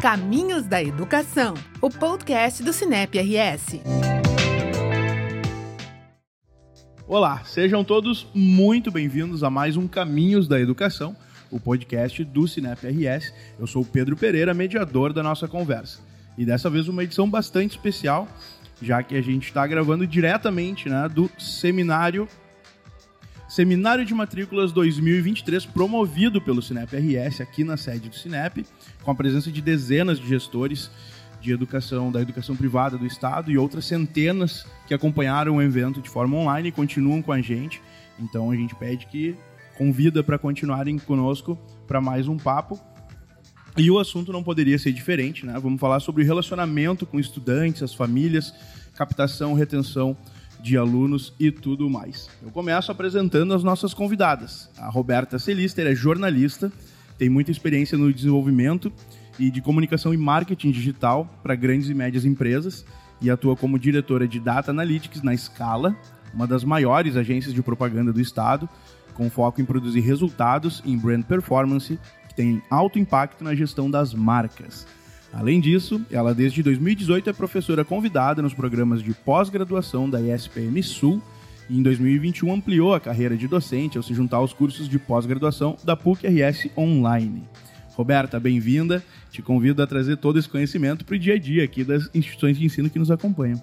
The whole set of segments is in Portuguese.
Caminhos da Educação, o podcast do Cinep RS. Olá, sejam todos muito bem-vindos a mais um Caminhos da Educação, o podcast do Cinep RS. Eu sou o Pedro Pereira, mediador da nossa conversa. E dessa vez uma edição bastante especial, já que a gente está gravando diretamente né, do seminário Seminário de Matrículas 2023, promovido pelo Cinep RS aqui na sede do Cinep, com a presença de dezenas de gestores de educação, da educação privada do Estado e outras centenas que acompanharam o evento de forma online e continuam com a gente. Então a gente pede que convida para continuarem conosco para mais um papo. E o assunto não poderia ser diferente, né? Vamos falar sobre o relacionamento com estudantes, as famílias, captação, retenção de alunos e tudo mais. Eu começo apresentando as nossas convidadas. A Roberta Celister é jornalista, tem muita experiência no desenvolvimento e de comunicação e marketing digital para grandes e médias empresas e atua como diretora de Data Analytics na Scala, uma das maiores agências de propaganda do estado, com foco em produzir resultados em brand performance que tem alto impacto na gestão das marcas. Além disso, ela desde 2018 é professora convidada nos programas de pós-graduação da ESPM Sul e em 2021 ampliou a carreira de docente ao se juntar aos cursos de pós-graduação da PUC-RS Online. Roberta, bem-vinda. Te convido a trazer todo esse conhecimento para o dia a dia aqui das instituições de ensino que nos acompanham.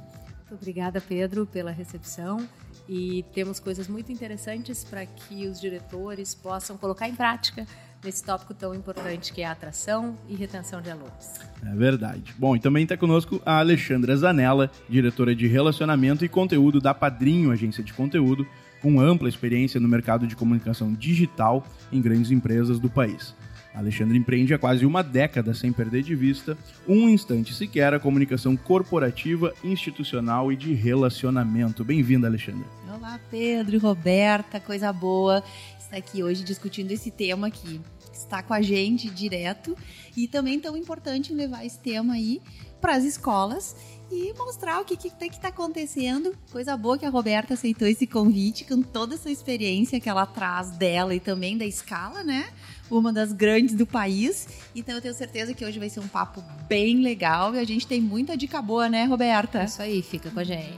Muito obrigada, Pedro, pela recepção. E temos coisas muito interessantes para que os diretores possam colocar em prática nesse tópico tão importante que é a atração e retenção de alunos. É verdade. Bom, e também está conosco a Alexandra Zanella, diretora de Relacionamento e Conteúdo da Padrinho Agência de Conteúdo, com ampla experiência no mercado de comunicação digital em grandes empresas do país. A Alexandre empreende há quase uma década sem perder de vista um instante sequer a comunicação corporativa, institucional e de relacionamento. Bem-vinda, Alexandre. Olá, Pedro e Roberta, coisa boa estar aqui hoje discutindo esse tema que está com a gente direto e também tão importante levar esse tema aí para as escolas e mostrar o que que tem que estar tá acontecendo. Coisa boa que a Roberta aceitou esse convite com toda essa experiência que ela traz dela e também da escala, né? Uma das grandes do país. Então eu tenho certeza que hoje vai ser um papo bem legal e a gente tem muita dica boa, né, Roberta? Isso aí, fica com a gente.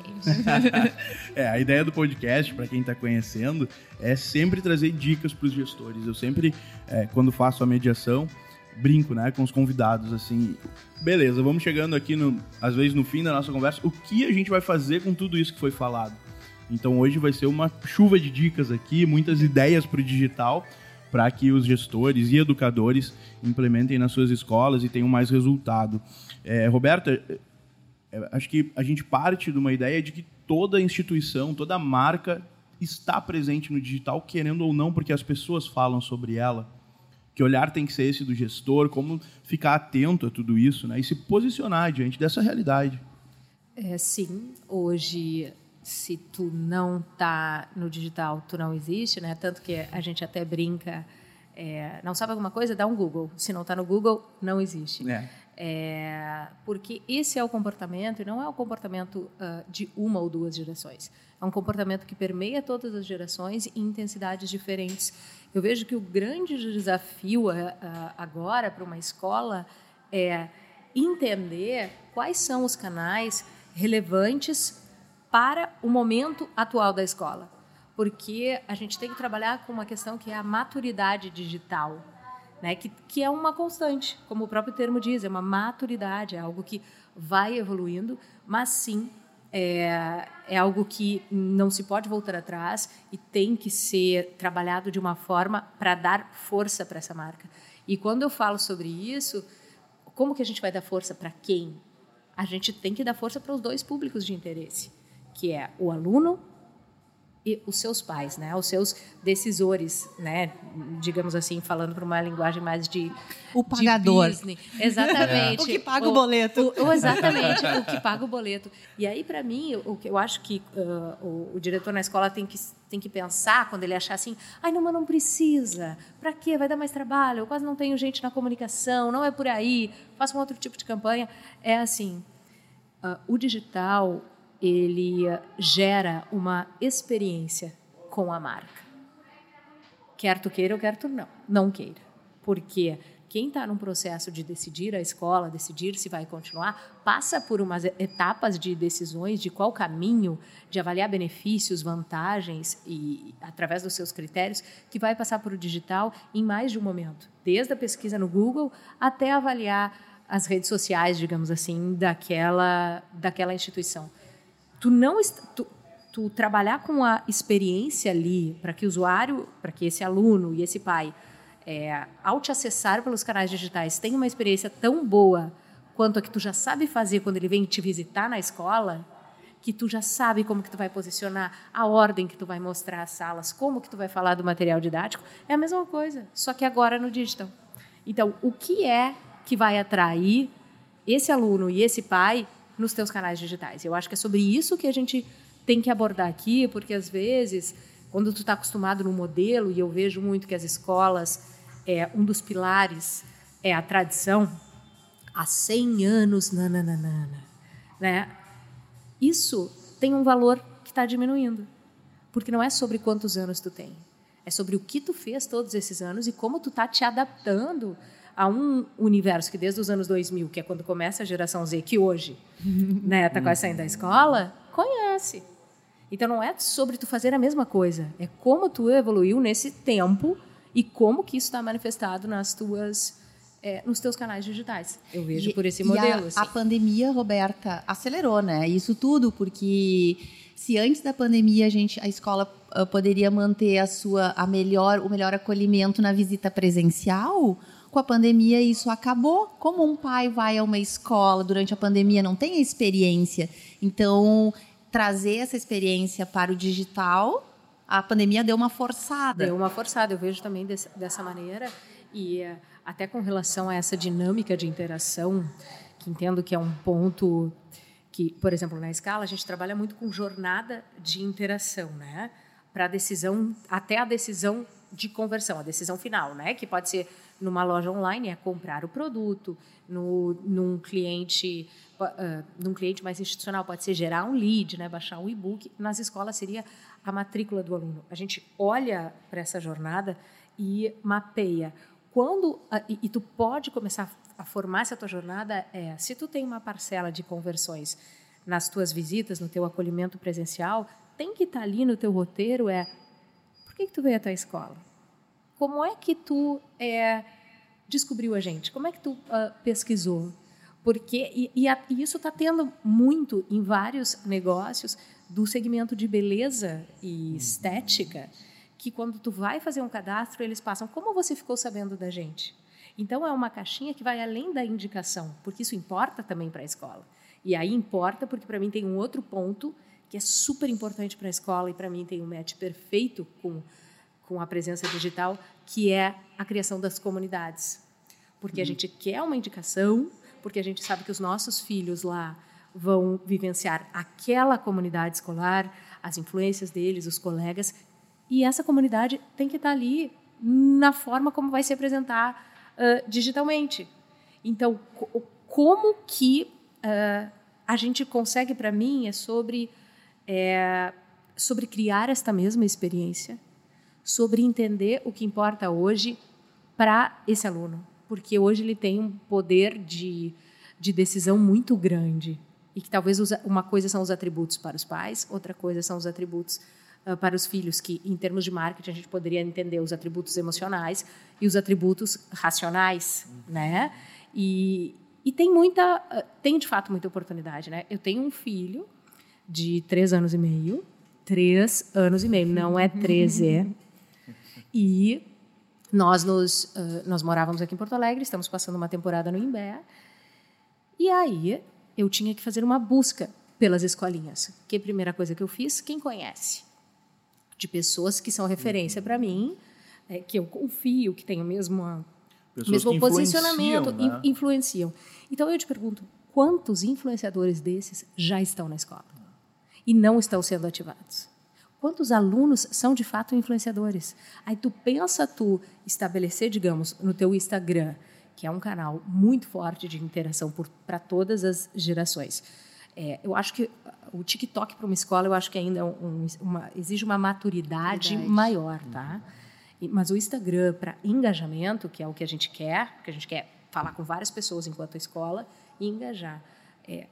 é, a ideia do podcast, para quem está conhecendo, é sempre trazer dicas para os gestores. Eu sempre, é, quando faço a mediação, brinco, né, com os convidados, assim, beleza, vamos chegando aqui, no, às vezes no fim da nossa conversa, o que a gente vai fazer com tudo isso que foi falado? Então hoje vai ser uma chuva de dicas aqui, muitas ideias para o digital, para que os gestores e educadores implementem nas suas escolas e tenham mais resultado. É, Roberta, é, acho que a gente parte de uma ideia de que toda instituição, toda marca está presente no digital, querendo ou não, porque as pessoas falam sobre ela. Que olhar tem que ser esse do gestor, como ficar atento a tudo isso né, e se posicionar diante dessa realidade. É, sim, hoje se tu não tá no digital, tu não existe, né? Tanto que a gente até brinca, é, não sabe alguma coisa, dá um Google. Se não está no Google, não existe. É. É, porque esse é o comportamento e não é o comportamento uh, de uma ou duas gerações. É um comportamento que permeia todas as gerações em intensidades diferentes. Eu vejo que o grande desafio uh, agora para uma escola é entender quais são os canais relevantes para o momento atual da escola. Porque a gente tem que trabalhar com uma questão que é a maturidade digital, né? que, que é uma constante, como o próprio termo diz, é uma maturidade, é algo que vai evoluindo, mas sim é, é algo que não se pode voltar atrás e tem que ser trabalhado de uma forma para dar força para essa marca. E quando eu falo sobre isso, como que a gente vai dar força para quem? A gente tem que dar força para os dois públicos de interesse, que é o aluno e os seus pais, né, os seus decisores, né, digamos assim, falando para uma linguagem mais de o pagador, de exatamente, é. o que paga o, o boleto, o, o, exatamente, o que paga o boleto. E aí para mim, o que eu acho que uh, o, diretor na escola tem que tem que pensar quando ele achar assim, ai não, mas não precisa, para quê? Vai dar mais trabalho, eu quase não tenho gente na comunicação, não é por aí, faça um outro tipo de campanha. É assim, uh, o digital ele gera uma experiência com a marca. Quer tu queira ou quer tu não, não queira. Porque quem está num processo de decidir a escola, decidir se vai continuar, passa por umas etapas de decisões de qual caminho, de avaliar benefícios, vantagens e através dos seus critérios, que vai passar por o digital em mais de um momento, desde a pesquisa no Google até avaliar as redes sociais, digamos assim, daquela daquela instituição. Tu não tu, tu trabalhar com a experiência ali para que o usuário, para que esse aluno e esse pai é, ao te acessar pelos canais digitais, tem uma experiência tão boa quanto a que tu já sabe fazer quando ele vem te visitar na escola, que tu já sabe como que tu vai posicionar, a ordem que tu vai mostrar as salas, como que tu vai falar do material didático, é a mesma coisa, só que agora no digital. Então, o que é que vai atrair esse aluno e esse pai nos teus canais digitais? Eu acho que é sobre isso que a gente tem que abordar aqui, porque às vezes, quando tu está acostumado no modelo, e eu vejo muito que as escolas é, um dos pilares é a tradição, há 100 anos, nananana, né? Isso tem um valor que está diminuindo, porque não é sobre quantos anos tu tem, é sobre o que tu fez todos esses anos e como tu está te adaptando a um universo que desde os anos 2000, que é quando começa a geração Z, que hoje né, tá quase saindo da escola, conhece. Então não é sobre tu fazer a mesma coisa, é como tu evoluiu nesse tempo e como que isso está manifestado nas tuas é, nos teus canais digitais. Eu vejo e, por esse modelo. A, assim. a, pandemia, Roberta, acelerou, né? Isso tudo porque se antes da pandemia a gente, a escola uh, poderia manter a sua, a melhor, o melhor acolhimento na visita presencial, com a pandemia isso acabou. Como um pai vai a uma escola durante a pandemia não tem a experiência, então trazer essa experiência para o digital a pandemia deu uma forçada. Deu uma forçada, eu vejo também desse, dessa maneira. E eh, até com relação a essa dinâmica de interação, que entendo que é um ponto que, por exemplo, na escala, a gente trabalha muito com jornada de interação, né? Para a decisão, até a decisão de conversão, a decisão final, né? Que pode ser numa loja online, é comprar o produto, no, num cliente uh, num cliente mais institucional pode ser gerar um lead, né, baixar um e-book. Nas escolas seria a matrícula do aluno. A gente olha para essa jornada e mapeia. Quando e, e, tu pode começar a formar essa tua jornada é se tu tem uma parcela de conversões nas tuas visitas, no teu acolhimento presencial, tem que estar tá ali no teu roteiro é por que, que tu veio até a escola? Como é que tu é, descobriu a gente? Como é que tu uh, pesquisou? Porque e, e, a, e isso está tendo muito em vários negócios do segmento de beleza e estética, que quando tu vai fazer um cadastro, eles passam como você ficou sabendo da gente. Então é uma caixinha que vai além da indicação, porque isso importa também para a escola. E aí importa porque para mim tem um outro ponto que é super importante para a escola e para mim tem um match perfeito com com a presença digital, que é a criação das comunidades. Porque a uhum. gente quer uma indicação, porque a gente sabe que os nossos filhos lá vão vivenciar aquela comunidade escolar, as influências deles, os colegas, e essa comunidade tem que estar ali na forma como vai se apresentar uh, digitalmente. Então, como que uh, a gente consegue, para mim, é sobre, é, sobre criar esta mesma experiência, sobre entender o que importa hoje para esse aluno, porque hoje ele tem um poder de, de decisão muito grande e que talvez uma coisa são os atributos para os pais, outra coisa são os atributos uh, para os filhos, que em termos de marketing a gente poderia entender os atributos emocionais e os atributos racionais, né? E, e tem muita, uh, tem de fato muita oportunidade, né? Eu tenho um filho de três anos e meio, três anos e meio, não é 13, e nós nos uh, nós morávamos aqui em Porto Alegre, estamos passando uma temporada no Imbé, e aí eu tinha que fazer uma busca pelas escolinhas. Que a primeira coisa que eu fiz, quem conhece? De pessoas que são referência para mim, é, que eu confio, que têm o mesmo, mesmo posicionamento, né? influenciam. Então eu te pergunto, quantos influenciadores desses já estão na escola e não estão sendo ativados? Quantos alunos são de fato influenciadores? Aí tu pensa tu estabelecer, digamos, no teu Instagram que é um canal muito forte de interação para todas as gerações. É, eu acho que o TikTok para uma escola, eu acho que ainda é um, uma, exige uma maturidade Verdade. maior, tá? Mas o Instagram para engajamento, que é o que a gente quer, que a gente quer falar com várias pessoas enquanto escola e engajar. É,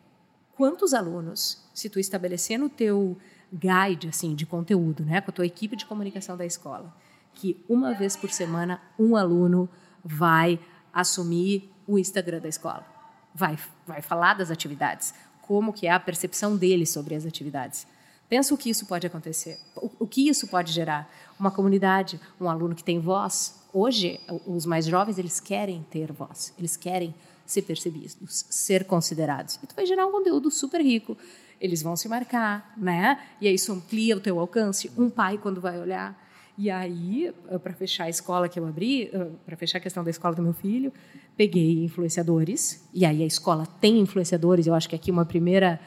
quantos alunos, se tu estabelecer no teu guide assim de conteúdo, né, com a tua equipe de comunicação da escola, que uma vez por semana um aluno vai assumir o Instagram da escola, vai vai falar das atividades, como que é a percepção dele sobre as atividades. Pensa o que isso pode acontecer, o, o que isso pode gerar. Uma comunidade, um aluno que tem voz. Hoje, os mais jovens, eles querem ter voz, eles querem ser percebidos, ser considerados. E tu vai gerar um conteúdo super rico. Eles vão se marcar, né? E aí isso amplia o teu alcance. Um pai, quando vai olhar, e aí, eh, para fechar a escola que eu abri, eh, para fechar a questão da escola do meu filho, peguei influenciadores. E aí a escola tem influenciadores. Eu acho que aqui uma primeira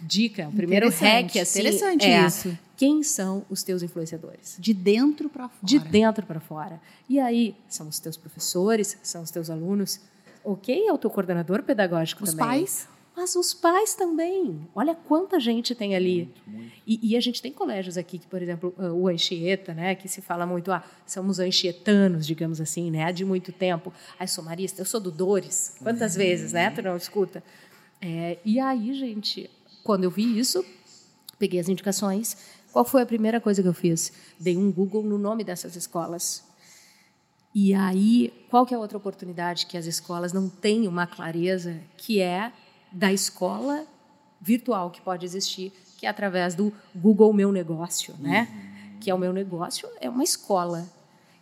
dica, o primeiro hack assim, interessante é isso. quem são os teus influenciadores? De dentro para fora. De dentro para fora. E aí são os teus professores, são os teus alunos. Ok, é o teu coordenador pedagógico Os também. pais. Mas os pais também. Olha quanta gente tem ali. E, e a gente tem colégios aqui que, por exemplo, uh, o Anchieta, né, que se fala muito, ah, somos anchietanos, digamos assim, né, de muito tempo. Ai, sou marista, eu sou do Dores. Quantas vezes, né? Tu não escuta. É, e aí, gente, quando eu vi isso, peguei as indicações. Qual foi a primeira coisa que eu fiz? Dei um Google no nome dessas escolas. E aí, qual que é a outra oportunidade que as escolas não têm uma clareza, que é da escola virtual que pode existir, que é através do Google Meu Negócio, né? Que é o meu negócio, é uma escola.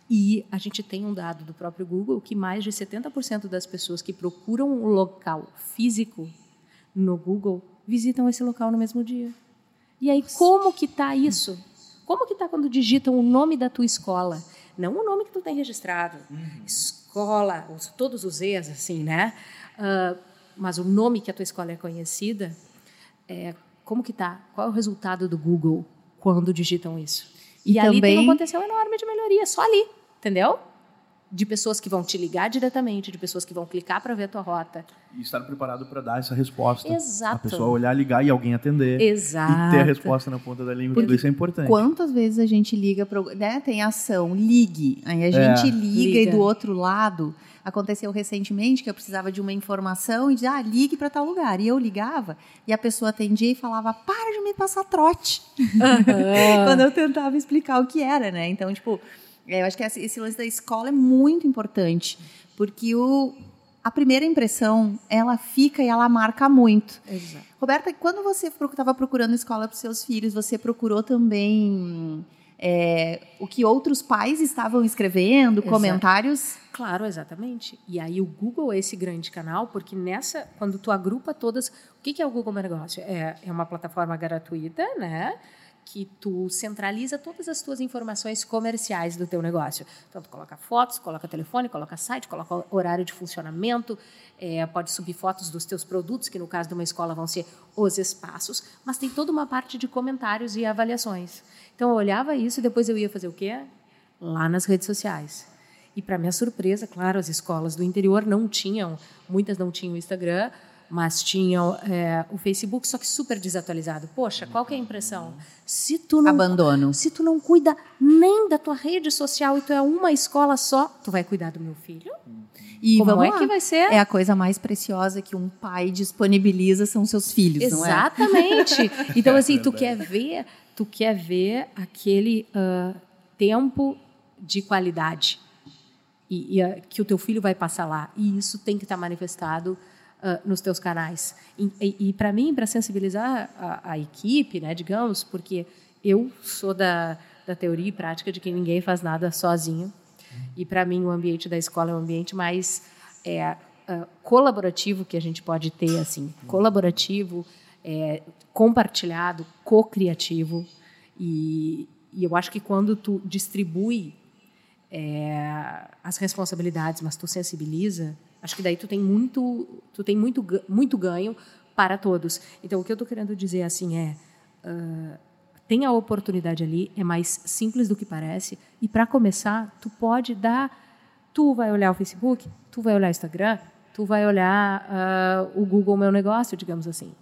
E a gente tem um dado do próprio Google que mais de 70% das pessoas que procuram um local físico no Google visitam esse local no mesmo dia. E aí, como que está isso? Como que está quando digitam o nome da tua escola? Não o nome que tu tem registrado. Escola, os- todos os E's, assim, né? Ah, mas o nome que a tua escola é conhecida, é, como que tá? Qual é o resultado do Google quando digitam isso? E, E ali tem um potencial enorme de melhoria, só ali, entendeu? De pessoas que vão te ligar diretamente, de pessoas que vão clicar para ver a tua rota. E estar preparado para dar essa resposta. Exato. A pessoa olhar, ligar e alguém atender. Exato. E ter a resposta na ponta da língua. Tudo isso é importante. Quantas vezes a gente liga para, né, tem ação, ligue, aí a É. gente liga, e Liga. do outro lado aconteceu recentemente que eu precisava de uma informação e dizia, ah, ligue para tal lugar. E eu ligava e a pessoa atendia e falava, para de me passar trote. Quando eu tentava explicar o que era, né? Então, tipo, é, eu acho que esse, esse lance da escola é muito importante, porque o, a primeira impressão, ela fica e ela marca muito. Exato. Roberta, quando você estava procurando escola para os seus filhos, você procurou também é, o que outros pais estavam escrevendo, Exato. comentários? Claro, exatamente. E aí o Google é esse grande canal, porque nessa, quando tu agrupa todas, o que que é o Google Meu Negócio? É, é uma plataforma gratuita, né? Que tu centraliza todas as tuas informações comerciais do teu negócio. Então, tu coloca fotos, coloca telefone, coloca site, coloca horário de funcionamento, é, pode subir fotos dos teus produtos, que no caso de uma escola vão ser os espaços, mas tem toda uma parte de comentários e avaliações. Então, eu olhava isso e depois eu ia fazer o quê? Lá nas redes sociais. E para minha surpresa, claro, as escolas do interior não tinham, muitas não tinham Instagram, mas tinham é, o Facebook, só que super desatualizado. Poxa, qual que é a impressão? Se tu não Abandono. se tu não cuida nem da tua rede social e tu é uma escola só, tu vai cuidar do meu filho? E Como vamos é lá. que vai ser? É a coisa mais preciosa que um pai disponibiliza são seus filhos, não é? Exatamente. Então, assim, tu quer ver, tu quer ver aquele ah, tempo de qualidade e, e, ah, que o teu filho vai passar lá. E isso tem que estar manifestado ah, nos teus canais. E, e, e para mim, para sensibilizar a, a equipe, né, digamos, porque eu sou da, da teoria e prática de que ninguém faz nada sozinho. E para mim o ambiente da escola é um ambiente mais é, ah, colaborativo que a gente pode ter, assim, colaborativo, é, compartilhado, co-criativo. E, e eu acho que quando tu distribui é, as responsabilidades, mas tu sensibiliza, acho que daí tu tem muito, tu tem muito, muito ganho para todos. Então o que eu estou querendo dizer assim é ah, tem a oportunidade ali, é mais simples do que parece. E para começar, tu pode dar, tu vai olhar o Facebook, tu vai olhar o Instagram, tu vai olhar ah, o Google Meu Negócio, digamos assim.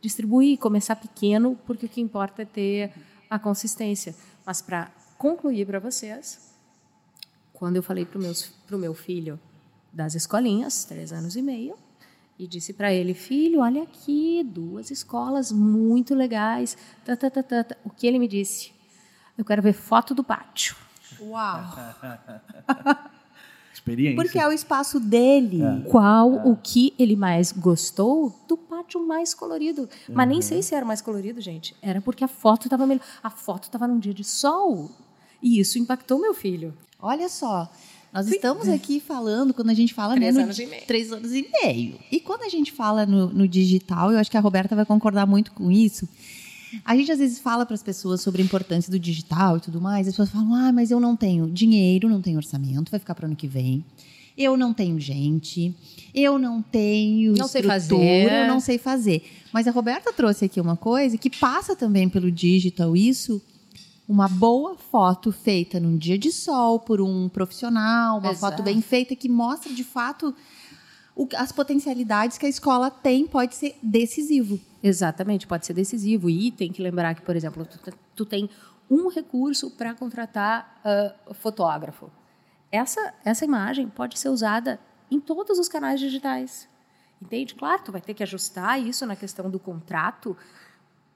Distribuir, começar pequeno, porque o que importa é ter a consistência. Mas para concluir para vocês, quando eu falei para o meu filho das escolinhas, três anos e meio, e disse para ele, filho, olha aqui, duas escolas muito legais. Tá, tá, tá, tá, tá. O que ele me disse? Eu quero ver foto do pátio. Uau! Experiência. Porque é o espaço dele. É. Qual é. o que ele mais gostou do pátio mais colorido? Uhum. Mas nem sei se era mais colorido, gente. Era porque a foto estava melhor. A foto estava num dia de sol. E isso impactou meu filho. Olha só, nós Sim. estamos aqui falando, quando a gente fala... Três né, anos e meio. Três anos e meio. E quando a gente fala no, no digital, eu acho que a Roberta vai concordar muito com isso, a gente às vezes fala para as pessoas sobre a importância do digital e tudo mais, as pessoas falam: ah, mas eu não tenho dinheiro, não tenho orçamento, vai ficar para o ano que vem. Eu não tenho gente, eu não tenho não estrutura, sei fazer. eu não sei fazer. Mas a Roberta trouxe aqui uma coisa que passa também pelo digital isso, uma boa foto feita num dia de sol por um profissional, uma Exato. foto bem feita que mostra de fato o, as potencialidades que a escola tem pode ser decisivo. Exatamente, pode ser decisivo. E tem que lembrar que, por exemplo, tu, tu tem um recurso para contratar uh, fotógrafo. Essa, essa imagem pode ser usada em todos os canais digitais. Entende? Claro, tu vai ter que ajustar isso na questão do contrato,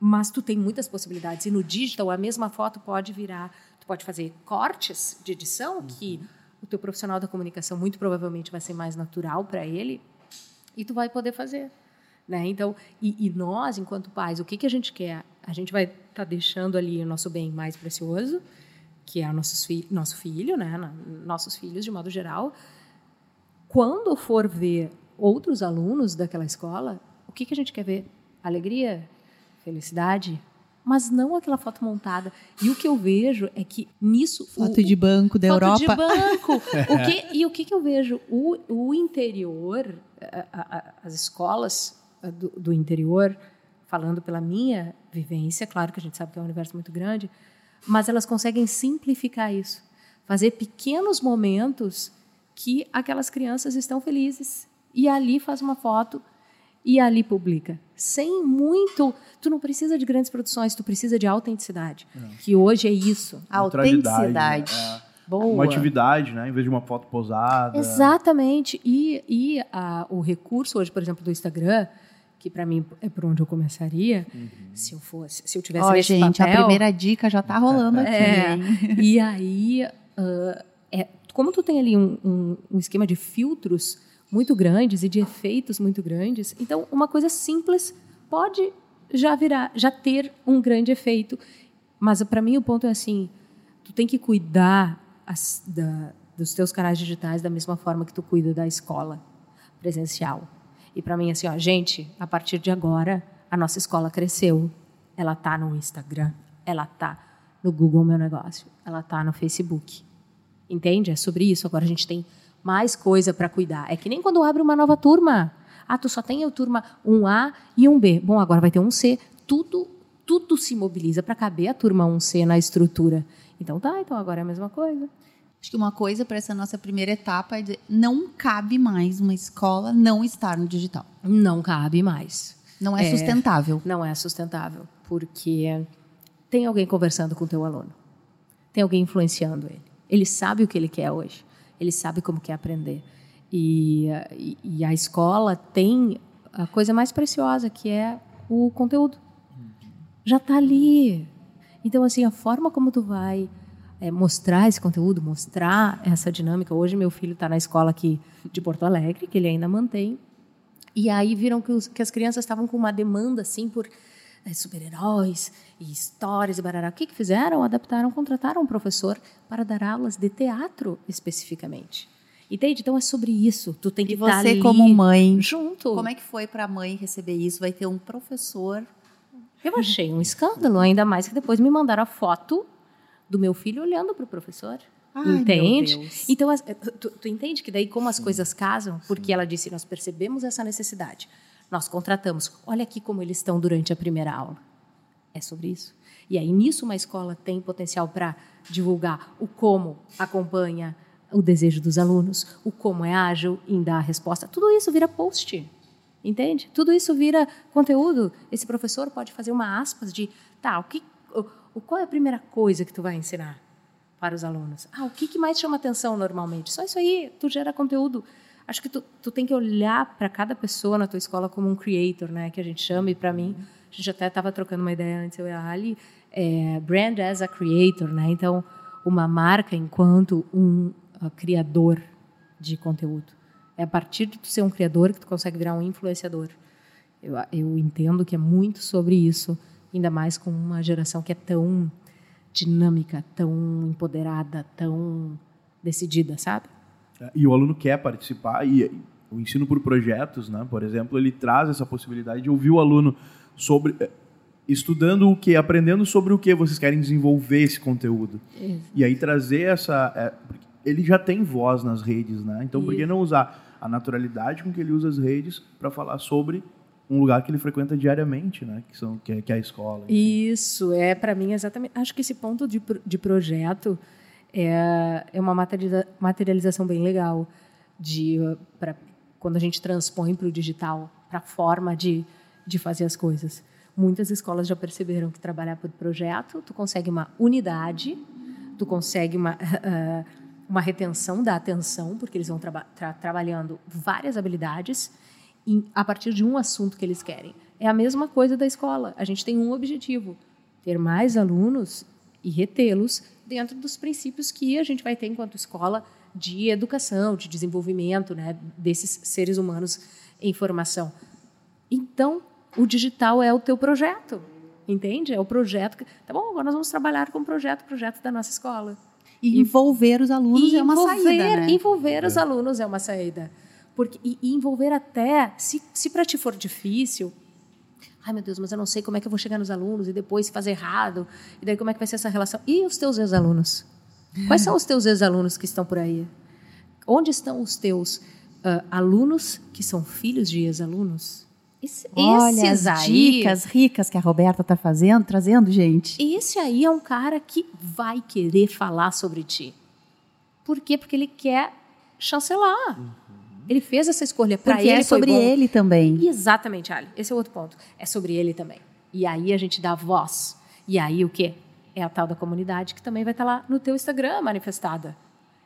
mas tu tem muitas possibilidades. E no digital, a mesma foto pode virar... Tu pode fazer cortes de edição que o teu profissional da comunicação muito provavelmente vai ser mais natural para ele e tu vai poder fazer. Né? Então, e, e, nós, enquanto pais, o que, que a gente quer? A gente vai estar tá deixando ali o nosso bem mais precioso, que é nossos fi nosso filho, né? nossos filhos de modo geral. Quando for ver outros alunos daquela escola, o que, que a gente quer ver? Alegria, felicidade, mas não aquela foto montada. E o que eu vejo é que nisso. Foto o, de banco da foto Europa. de banco. o que, e o que, que eu vejo? O, o interior, a, a, as escolas do, do, interior, falando pela minha vivência, claro que a gente sabe que é um universo muito grande, mas elas conseguem simplificar isso. Fazer pequenos momentos que aquelas crianças estão felizes. E ali faz uma foto e ali publica. Sem muito. Tu não precisa de grandes produções, tu precisa de autenticidade. É. Que hoje é isso. A autenticidade. É. Boa. Uma atividade, né? Em vez de uma foto posada. Exatamente. E, e a, o recurso hoje, por exemplo, do Instagram, que para mim é por onde eu começaria, uhum. se eu fosse, se eu tivesse oh, nesse gente, papel, a primeira dica já tá rolando aqui. É, e aí, uh, é, como tu tem ali um, um, um esquema de filtros muito grandes e de efeitos muito grandes. Então, uma coisa simples pode já virar, já ter um grande efeito. Mas para mim o ponto é assim, tu tem que cuidar as, da, dos teus canais digitais da mesma forma que tu cuida da escola presencial. E para mim assim, ó, gente, a partir de agora a nossa escola cresceu. Ela tá no Instagram, ela tá no Google Meu Negócio, ela tá no Facebook. Entende? É sobre isso. Agora a gente tem mais coisa para cuidar. É que nem quando abre uma nova turma. Ah, tu só tem a turma 1A e 1B. Bom, agora vai ter um C. Tudo, tudo se mobiliza para caber a turma 1C na estrutura. Então tá, então agora é a mesma coisa. Acho que uma coisa para essa nossa primeira etapa é dizer, não cabe mais uma escola não estar no digital. Não cabe mais. Não é, é sustentável. Não é sustentável, porque tem alguém conversando com o teu aluno. Tem alguém influenciando ele. Ele sabe o que ele quer hoje ele sabe como quer aprender. E, e, e, a escola tem a coisa mais preciosa, que é o conteúdo. Já está ali. Então, assim, a forma como tu vai é, mostrar esse conteúdo, mostrar essa dinâmica. Hoje, meu filho está na escola aqui de Porto Alegre, que ele ainda mantém. E aí viram que, os, que as crianças estavam com uma demanda, assim, por é, super-heróis e histórias e barará. O que, que fizeram? Adaptaram, contrataram um professor para dar aulas de teatro especificamente. Entende? Então é sobre isso. Tu tem que e estar você ali como mãe junto. Como é que foi para a mãe receber isso? Vai ter um professor. Eu achei um escândalo, ainda mais que depois me mandaram a foto do meu filho olhando para o professor. Ai, entende? Então, tu, tu, entende que daí como as Sim. coisas casam? Porque Sim. ela disse, nós percebemos essa necessidade. Nós contratamos. Olha aqui como eles estão durante a primeira aula. É sobre isso. E aí, nisso, uma escola tem potencial para divulgar o como acompanha o desejo dos alunos, o como é ágil em dar a resposta. Tudo isso vira post. Entende? Tudo isso vira conteúdo. Esse professor pode fazer uma aspas de, tá, o que, o, qual é a primeira coisa que tu vai ensinar? para os alunos. Ah, o que, que mais chama atenção normalmente? Só isso aí, tu gera conteúdo. Acho que tu, tu tem que olhar para cada pessoa na tua escola como um creator, né? Que a gente chama, e para mim, a gente até estava trocando uma ideia antes, eu e a Ali, é, brand as a creator, né? Então, uma marca enquanto um uh, criador de conteúdo. É a partir de tu ser um criador que tu consegue virar um influenciador. Eu, eu entendo que é muito sobre isso, ainda mais com uma geração que é tão dinâmica, tão empoderada, tão decidida, sabe? E o aluno quer participar e o ensino por projetos, né, por exemplo, ele traz essa possibilidade de ouvir o aluno sobre eh, estudando o que, aprendendo sobre o que vocês querem desenvolver esse conteúdo. Isso. E aí trazer essa é, ele já tem voz nas redes, né? Então por que não usar a naturalidade com que ele usa as redes para falar sobre um lugar que ele frequenta diariamente, né? Que, são, que, é, que é a escola. Isso, é para mim exatamente. Acho que esse ponto de, de projeto é, é uma materialização bem legal de para quando a gente transpõe para o digital, para a forma de, de fazer as coisas. Muitas escolas já perceberam que trabalhar por projeto, tu consegue uma unidade, tu consegue uma, uh, uma retenção da atenção, porque eles vão traba tra trabalhando várias habilidades em, a partir de um assunto que eles querem. É a mesma coisa da escola. A gente tem um objetivo: ter mais alunos e retê-los dentro dos princípios que a gente vai ter enquanto escola de educação, de desenvolvimento né, desses seres humanos em formação. Então, o digital é o teu projeto, entende? É o projeto. Que, tá bom, agora nós vamos trabalhar com o projeto, projeto da nossa escola. E envolver os alunos e é uma envolver, saída, né? Envolver é. os alunos é uma saída. Porque, e, e envolver até, se, se para ti for difícil, ai meu Deus, mas eu não sei como é que eu vou chegar nos alunos e depois fazer errado, e daí como é que vai ser essa relação? E os teus ex-alunos? Quais são os teus ex-alunos que estão por aí? Onde estão os teus uh, alunos que são filhos de ex-alunos? Esse, Olha as aí, dicas ricas que a Roberta está fazendo, trazendo, gente. Esse aí é um cara que vai querer falar sobre ti. Por quê? Porque ele quer chancelar. Uhum. Ele fez essa escolha para ele. é sobre ele também. Exatamente, Ali. Esse é outro ponto. É sobre ele também. E aí a gente dá voz. E aí o quê? É a tal da comunidade que também vai estar tá lá no teu Instagram manifestada.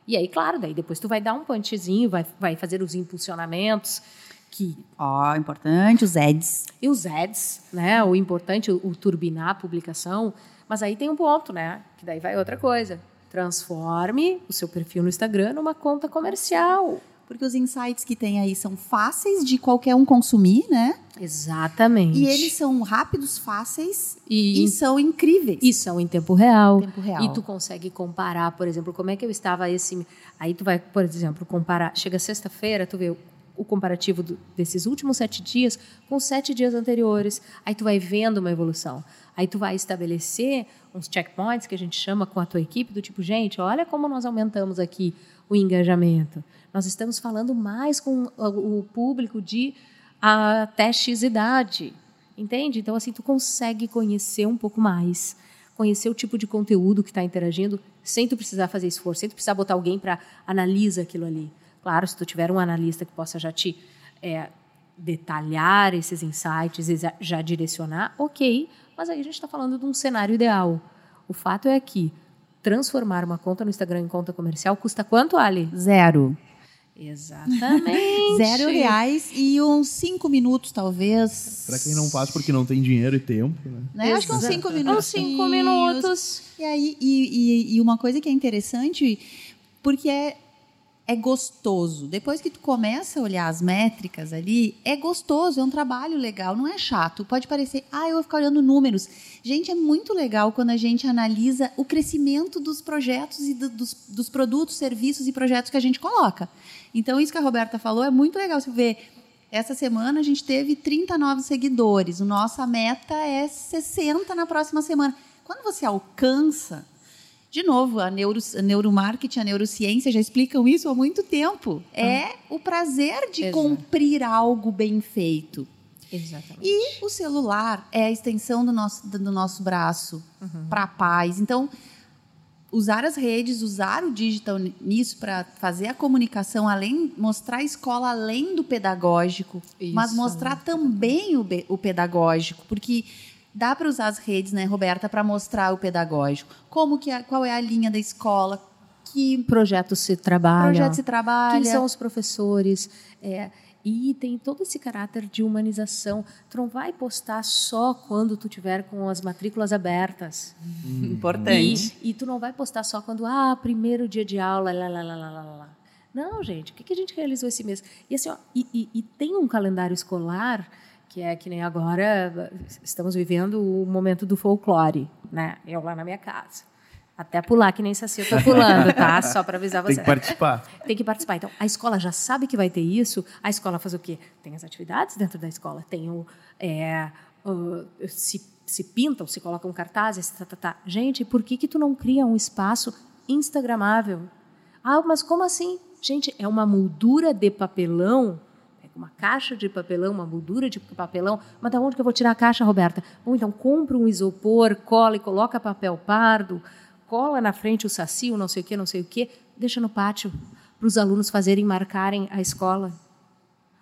E aí, claro, daí depois tu vai dar um punchzinho, vai, vai fazer os impulsionamentos, que ó, oh, importante os ads. E os ads, né? O importante o, o turbinar a publicação, mas aí tem um ponto, né? Que daí vai outra coisa. Transforme o seu perfil no Instagram numa conta comercial. Porque os insights que tem aí são fáceis de qualquer um consumir, né? Exatamente. E eles são rápidos, fáceis e, e são incríveis. E são em tempo real. Tempo real. E tu consegue comparar, por exemplo, como é que eu estava esse. Aí tu vai, por exemplo, comparar. Chega sexta-feira, tu vê o comparativo do, desses últimos sete dias com os sete dias anteriores. Aí tu vai vendo uma evolução. Aí tu vai estabelecer uns checkpoints que a gente chama com a tua equipe do tipo, gente, olha como nós aumentamos aqui o engajamento. Nós estamos falando mais com o público de até X idade. Entende? Então, assim, tu consegue conhecer um pouco mais, conhecer o tipo de conteúdo que está interagindo, sem tu precisar fazer esforço, sem tu precisar botar alguém para analisar aquilo ali. Claro, se tu tiver um analista que possa já te é, detalhar esses insights já direcionar, ok. Mas aí a gente está falando de um cenário ideal. O fato é que transformar uma conta no Instagram em conta comercial custa quanto, Ali? Zero. Exatamente. Zero reais e uns cinco minutos, talvez. Para quem não faz porque não tem dinheiro e tempo, né? né? Acho que uns cinco minutos. Uns cinco minutos. E aí, e, e, e uma coisa que é interessante, porque é é gostoso. Depois que tu começa a olhar as métricas ali, é gostoso, é um trabalho legal, não é chato. Pode parecer, ah, eu vou ficar olhando números. Gente, é muito legal quando a gente analisa o crescimento dos projetos e do, dos, dos, produtos, serviços e projetos que a gente coloca. Então, isso que a Roberta falou é muito legal. Você vê, essa semana a gente teve 30 novos seguidores. Nossa meta é 60 na próxima semana. Quando você alcança de novo, a, neuro, a neuromarketing, a neurociência já explicam isso há muito tempo. É ah. o prazer de Exato. cumprir algo bem feito. Exatamente. E o celular é a extensão do nosso, do nosso braço uhum. para a paz. Então, usar as redes, usar o digital nisso para fazer a comunicação, além mostrar a escola além do pedagógico, isso. mas mostrar também o, o pedagógico, porque Dá para usar as redes, né, Roberta, para mostrar o pedagógico. Como que é, qual é a linha da escola, que projetos se trabalham, projeto se trabalha, quem são os professores, é, e tem todo esse caráter de humanização. Tu não vai postar só quando tu tiver com as matrículas abertas. Importante. E, e tu não vai postar só quando, ah, primeiro dia de aula, lá, lá, lá, lá, lá, lá. Não, gente, o que, que a gente realizou esse mês? E assim, ó, e, e, e tem um calendário escolar que é que nem agora estamos vivendo o momento do folclore, né? Eu lá na minha casa. Até pular, que nem Saci, eu tô pulando, tá? Só para avisar você. Tem que participar. Tem que participar. Então, a escola já sabe que vai ter isso. A escola faz o quê? Tem as atividades dentro da escola. Tem o... É, o se, se pintam, se colocam cartazes, tá, tá, tá. Gente, por que que tu não cria um espaço instagramável? Ah, mas como assim? Gente, é uma moldura de papelão uma caixa de papelão, uma moldura de papelão. Mas da onde que eu vou tirar a caixa, Roberta? Bom, então compra um isopor, cola e coloca papel pardo, cola na frente o saci, o não sei o quê, não sei o quê, deixa no pátio para os alunos fazerem, marcarem a escola.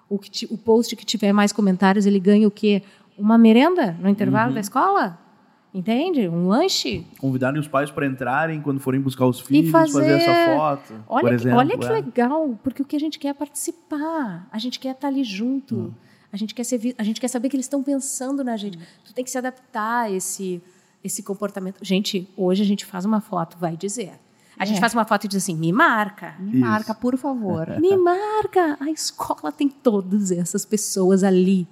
O, que, o post que tiver mais comentários, ele ganha o quê? Uma merenda no intervalo uhum. da escola? Entende? Um lanche. Convidarem os pais para entrarem quando forem buscar os filhos, fazer... fazer, essa foto. Olha, por que, exemplo, olha que é. legal, porque o que a gente quer é participar, a gente quer estar ali junto, hum. a, gente quer ser, a gente quer saber que eles estão pensando na gente. Hum. Tu tem que se adaptar a esse esse comportamento. Gente, hoje a gente faz uma foto, vai dizer. A é. gente faz uma foto e diz assim: me marca. Me Isso. marca, por favor. me marca. A escola tem todas essas pessoas ali.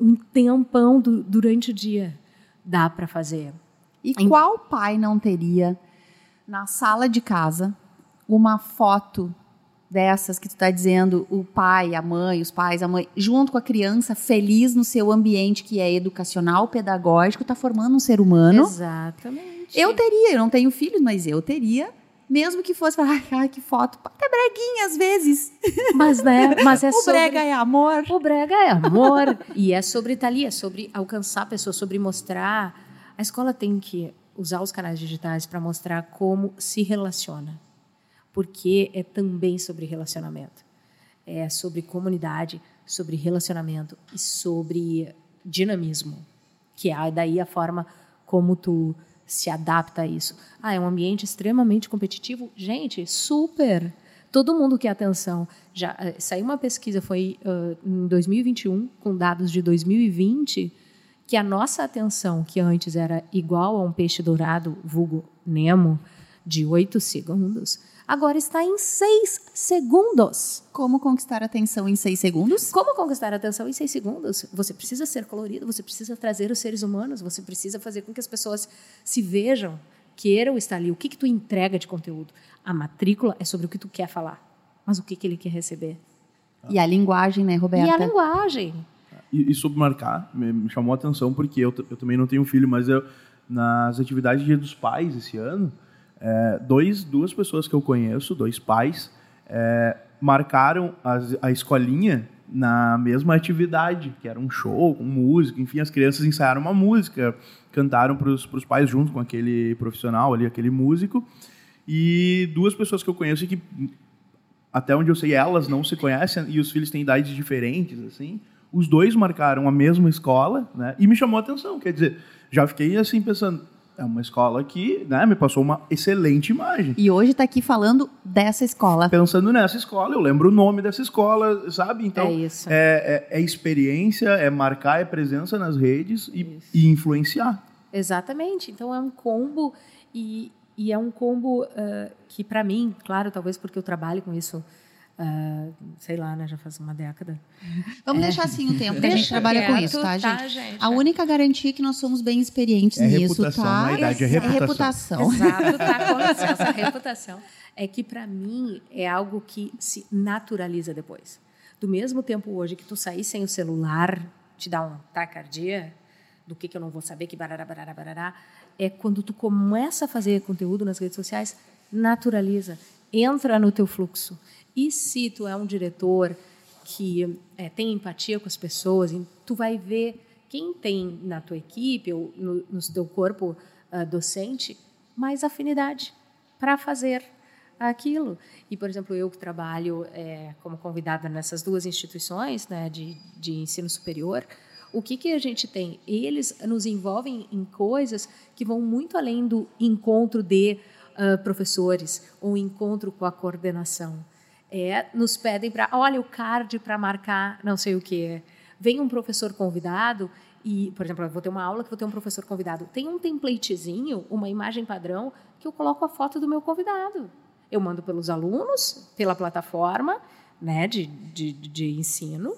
Um tempão do, durante o dia. Dá para fazer. E em... qual pai não teria na sala de casa uma foto dessas que tu está dizendo, o pai, a mãe, os pais, a mãe, junto com a criança, feliz no seu ambiente que é educacional, pedagógico, está formando um ser humano. Exatamente. Eu teria, eu não tenho filhos, mas eu teria. Mesmo que fosse, ai, ai que foto, até breguinha às vezes. Mas, né? Mas é o sobre... brega é amor. O brega é amor. e é sobre estar ali, é sobre alcançar pessoas, sobre mostrar. A escola tem que usar os canais digitais para mostrar como se relaciona porque é também sobre relacionamento. É sobre comunidade, sobre relacionamento e sobre dinamismo, que é daí a forma como tu se adapta a isso. Ah, é um ambiente extremamente competitivo? Gente, super! Todo mundo quer atenção. Já uh, saiu uma pesquisa, foi uh, em 2021, com dados de 2020, que a nossa atenção, que antes era igual a um peixe dourado, vulgo Nemo, de 8 segundos, agora está em 6 segundos. Como conquistar a atenção em 6 segundos? Como conquistar a atenção em 6 segundos? Você precisa ser colorido, você precisa trazer os seres humanos, você precisa fazer com que as pessoas se vejam, queiram estar ali. O que, que tu entrega de conteúdo? A matrícula é sobre o que tu quer falar, mas o que, que ele quer receber? E a linguagem, né, Roberta? E a linguagem. E, e sobre marcar, me, chamou a atenção porque eu, eu também não tenho filho, mas eu, nas atividades de Dia dos Pais esse ano, é, dois, duas pessoas que eu conheço, dois pais, é, marcaram as, a escolinha na mesma atividade, que era um show com música, enfim, as crianças ensaiaram uma música, cantaram para os pais junto com aquele profissional ali, aquele músico, e duas pessoas que eu conheço que, até onde eu sei, elas não se conhecem e os filhos têm idades diferentes, assim, os dois marcaram a mesma escola, né, e me chamou a atenção, quer dizer, já fiquei assim pensando, é uma escola que né, me passou uma excelente imagem. E hoje está aqui falando dessa escola. Pensando nessa escola, eu lembro o nome dessa escola, sabe? Então, é, isso. é, é, é experiência, é marcar, é presença nas redes e, e, influenciar. Exatamente. Então, é um combo e, e é um combo uh, que, para mim, claro, talvez porque eu trabalho com isso Uh, sei lá, né? Já faz uma década. Vamos é. deixar assim o tempo que a gente trabalha com isso, tá, gente? Tá, gente? A única garantia é que nós somos bem experientes é nisso, reputação, tá? Na idade, é reputação. É reputação. Exato, tá? Com licença, reputação. É que, para mim, é algo que se naturaliza depois. Do mesmo tempo hoje que tu sair sem o celular, te dá um tacardia, do que, que eu não vou saber, que barará, barará, barará, é quando tu começa a fazer conteúdo nas redes sociais, naturaliza, entra no teu fluxo. E se tu é um diretor que é, tem empatia com as pessoas, tu vai ver quem tem na tua equipe ou no, no teu corpo uh, docente mais afinidade para fazer aquilo. E, por exemplo, eu que trabalho é, como convidada nessas duas instituições né, de, de ensino superior, O que, que a gente tem? Eles nos envolvem em coisas que vão muito além do encontro de uh, professores ou encontro com a coordenação. É, nos pedem para, olha, o card para marcar não sei o que. Vem um professor convidado e, por exemplo, eu vou ter uma aula que vou ter um professor convidado. Tem um templatezinho, uma imagem padrão, que eu coloco a foto do meu convidado. Eu mando pelos alunos, pela plataforma né, de, de, de ensino,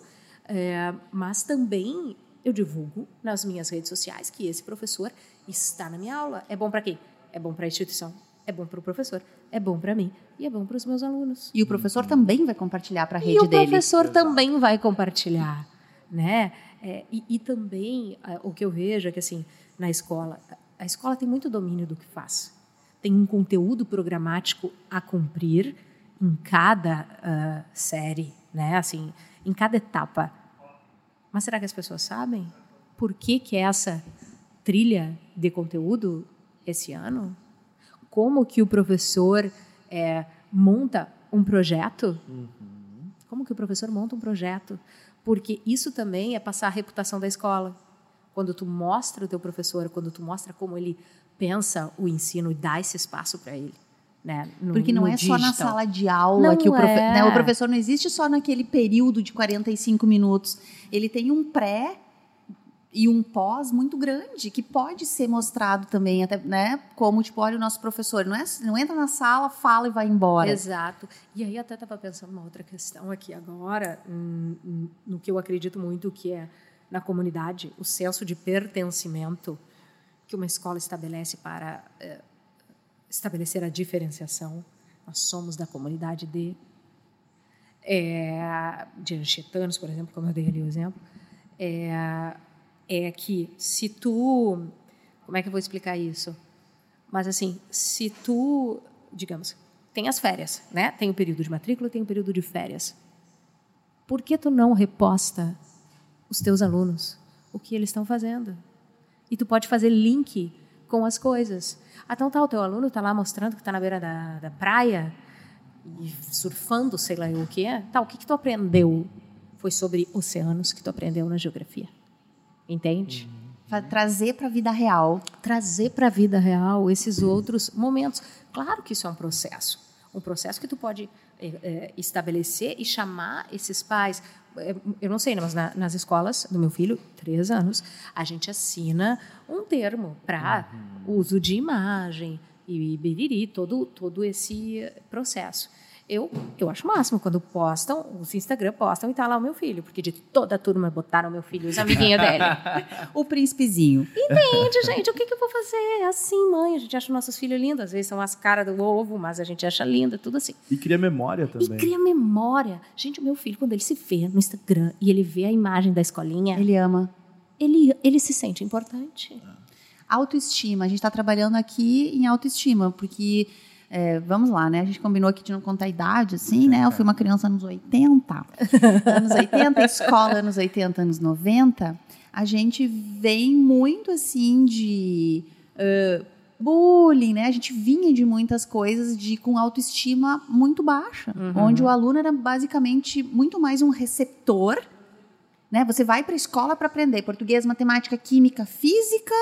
é, mas também eu divulgo nas minhas redes sociais que esse professor está na minha aula. É bom para quem? É bom para a instituição, é bom para o professor, é bom para mim e é bom para os meus alunos. E o professor também vai compartilhar para a rede dele. E o dele. professor também vai compartilhar, né? É, e, e, também o que eu vejo é que assim na escola a escola tem muito domínio do que faz, tem um conteúdo programático a cumprir em cada uh, série, né? Assim, em cada etapa mas será que as pessoas sabem por que, que é essa trilha de conteúdo esse ano? Como que o professor é, monta um projeto? Uhum. Como que o professor monta um projeto? Porque isso também é passar a reputação da escola. Quando tu mostra o teu professor, quando tu mostra como ele pensa o ensino e dá esse espaço para ele. Né, no, Porque não é digital. só na sala de aula não que o, profe é. né, o professor não existe só naquele período de 45 minutos. Ele tem um pré e um pós muito grande que pode ser mostrado também até né como tipo olha o nosso professor não é não entra na sala fala e vai embora. Exato. E aí até estava pensando uma outra questão aqui agora no que eu acredito muito que é na comunidade o senso de pertencimento que uma escola estabelece para eh, estabelecer a diferenciação. Nós somos da comunidade de, é, de anchetanos, por exemplo, como eu dei ali o exemplo, é, é que se tu. Como é que eu vou explicar isso? Mas, assim, se tu, digamos, tem as férias, né? Tem o período de matrícula, tem o período de férias. Por que tu não reposta os teus alunos o que eles estão fazendo? E tu pode fazer link com as coisas. Ah, então tá, o teu aluno está lá mostrando que está na beira da, da praia e surfando, sei lá o que é. Tá, o que, que tu aprendeu? Foi sobre oceanos que tu aprendeu na geografia. Entende? Uhum. Trazer para a vida real. Trazer para a vida real esses outros momentos. Claro que isso é um processo. Um processo que tu pode é, estabelecer e chamar esses pais. É, eu não sei, mas na, nas escolas do meu filho, três anos, a gente assina um termo para uhum. uso de imagem e biriri, todo, todo esse processo. Eu, eu acho o máximo quando postam, os Instagram postam e tá lá o meu filho, porque de toda a turma botaram o meu filho, os amiguinhos dele. o príncipezinho. Entende, gente? O que, que eu vou fazer? É assim, mãe, a gente acha nossos filhos lindos, às vezes são as caras do ovo, mas a gente acha linda, tudo assim. E cria memória também. E cria memória. Gente, o meu filho, quando ele se vê no Instagram e ele vê a imagem da escolinha. Ele ama. Ele, ele se sente importante. Autoestima. A gente está trabalhando aqui em autoestima, porque é, vamos lá, né? A gente combinou aqui de não contar a idade, assim, né? Eu fui uma criança anos 80. anos 80, escola anos 80, anos 90. A gente vem muito, assim, de... Uh, bullying, né? A gente vinha de muitas coisas de com autoestima muito baixa, uhum. onde o aluno era basicamente muito mais um receptor, né? Você vai para a escola para aprender português, matemática, química, física,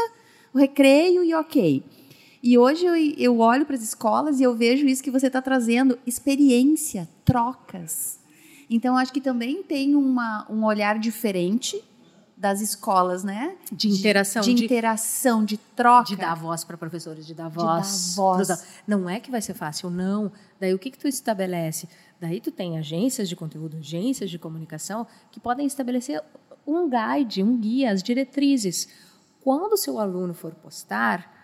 o recreio e ok. E hoje eu, eu olho para as escolas e eu vejo isso que você está trazendo, experiência, trocas. Então, acho que também tem uma, um olhar diferente das escolas, né? De interação. De, de interação, de troca. De dar voz para professores, de dar voz. De dar voz. Não é que vai ser fácil, não. Daí o que, que tu estabelece? Daí tu tem agências de conteúdo, agências de comunicação que podem estabelecer um guide, um guia, as diretrizes. Quando o seu aluno for postar,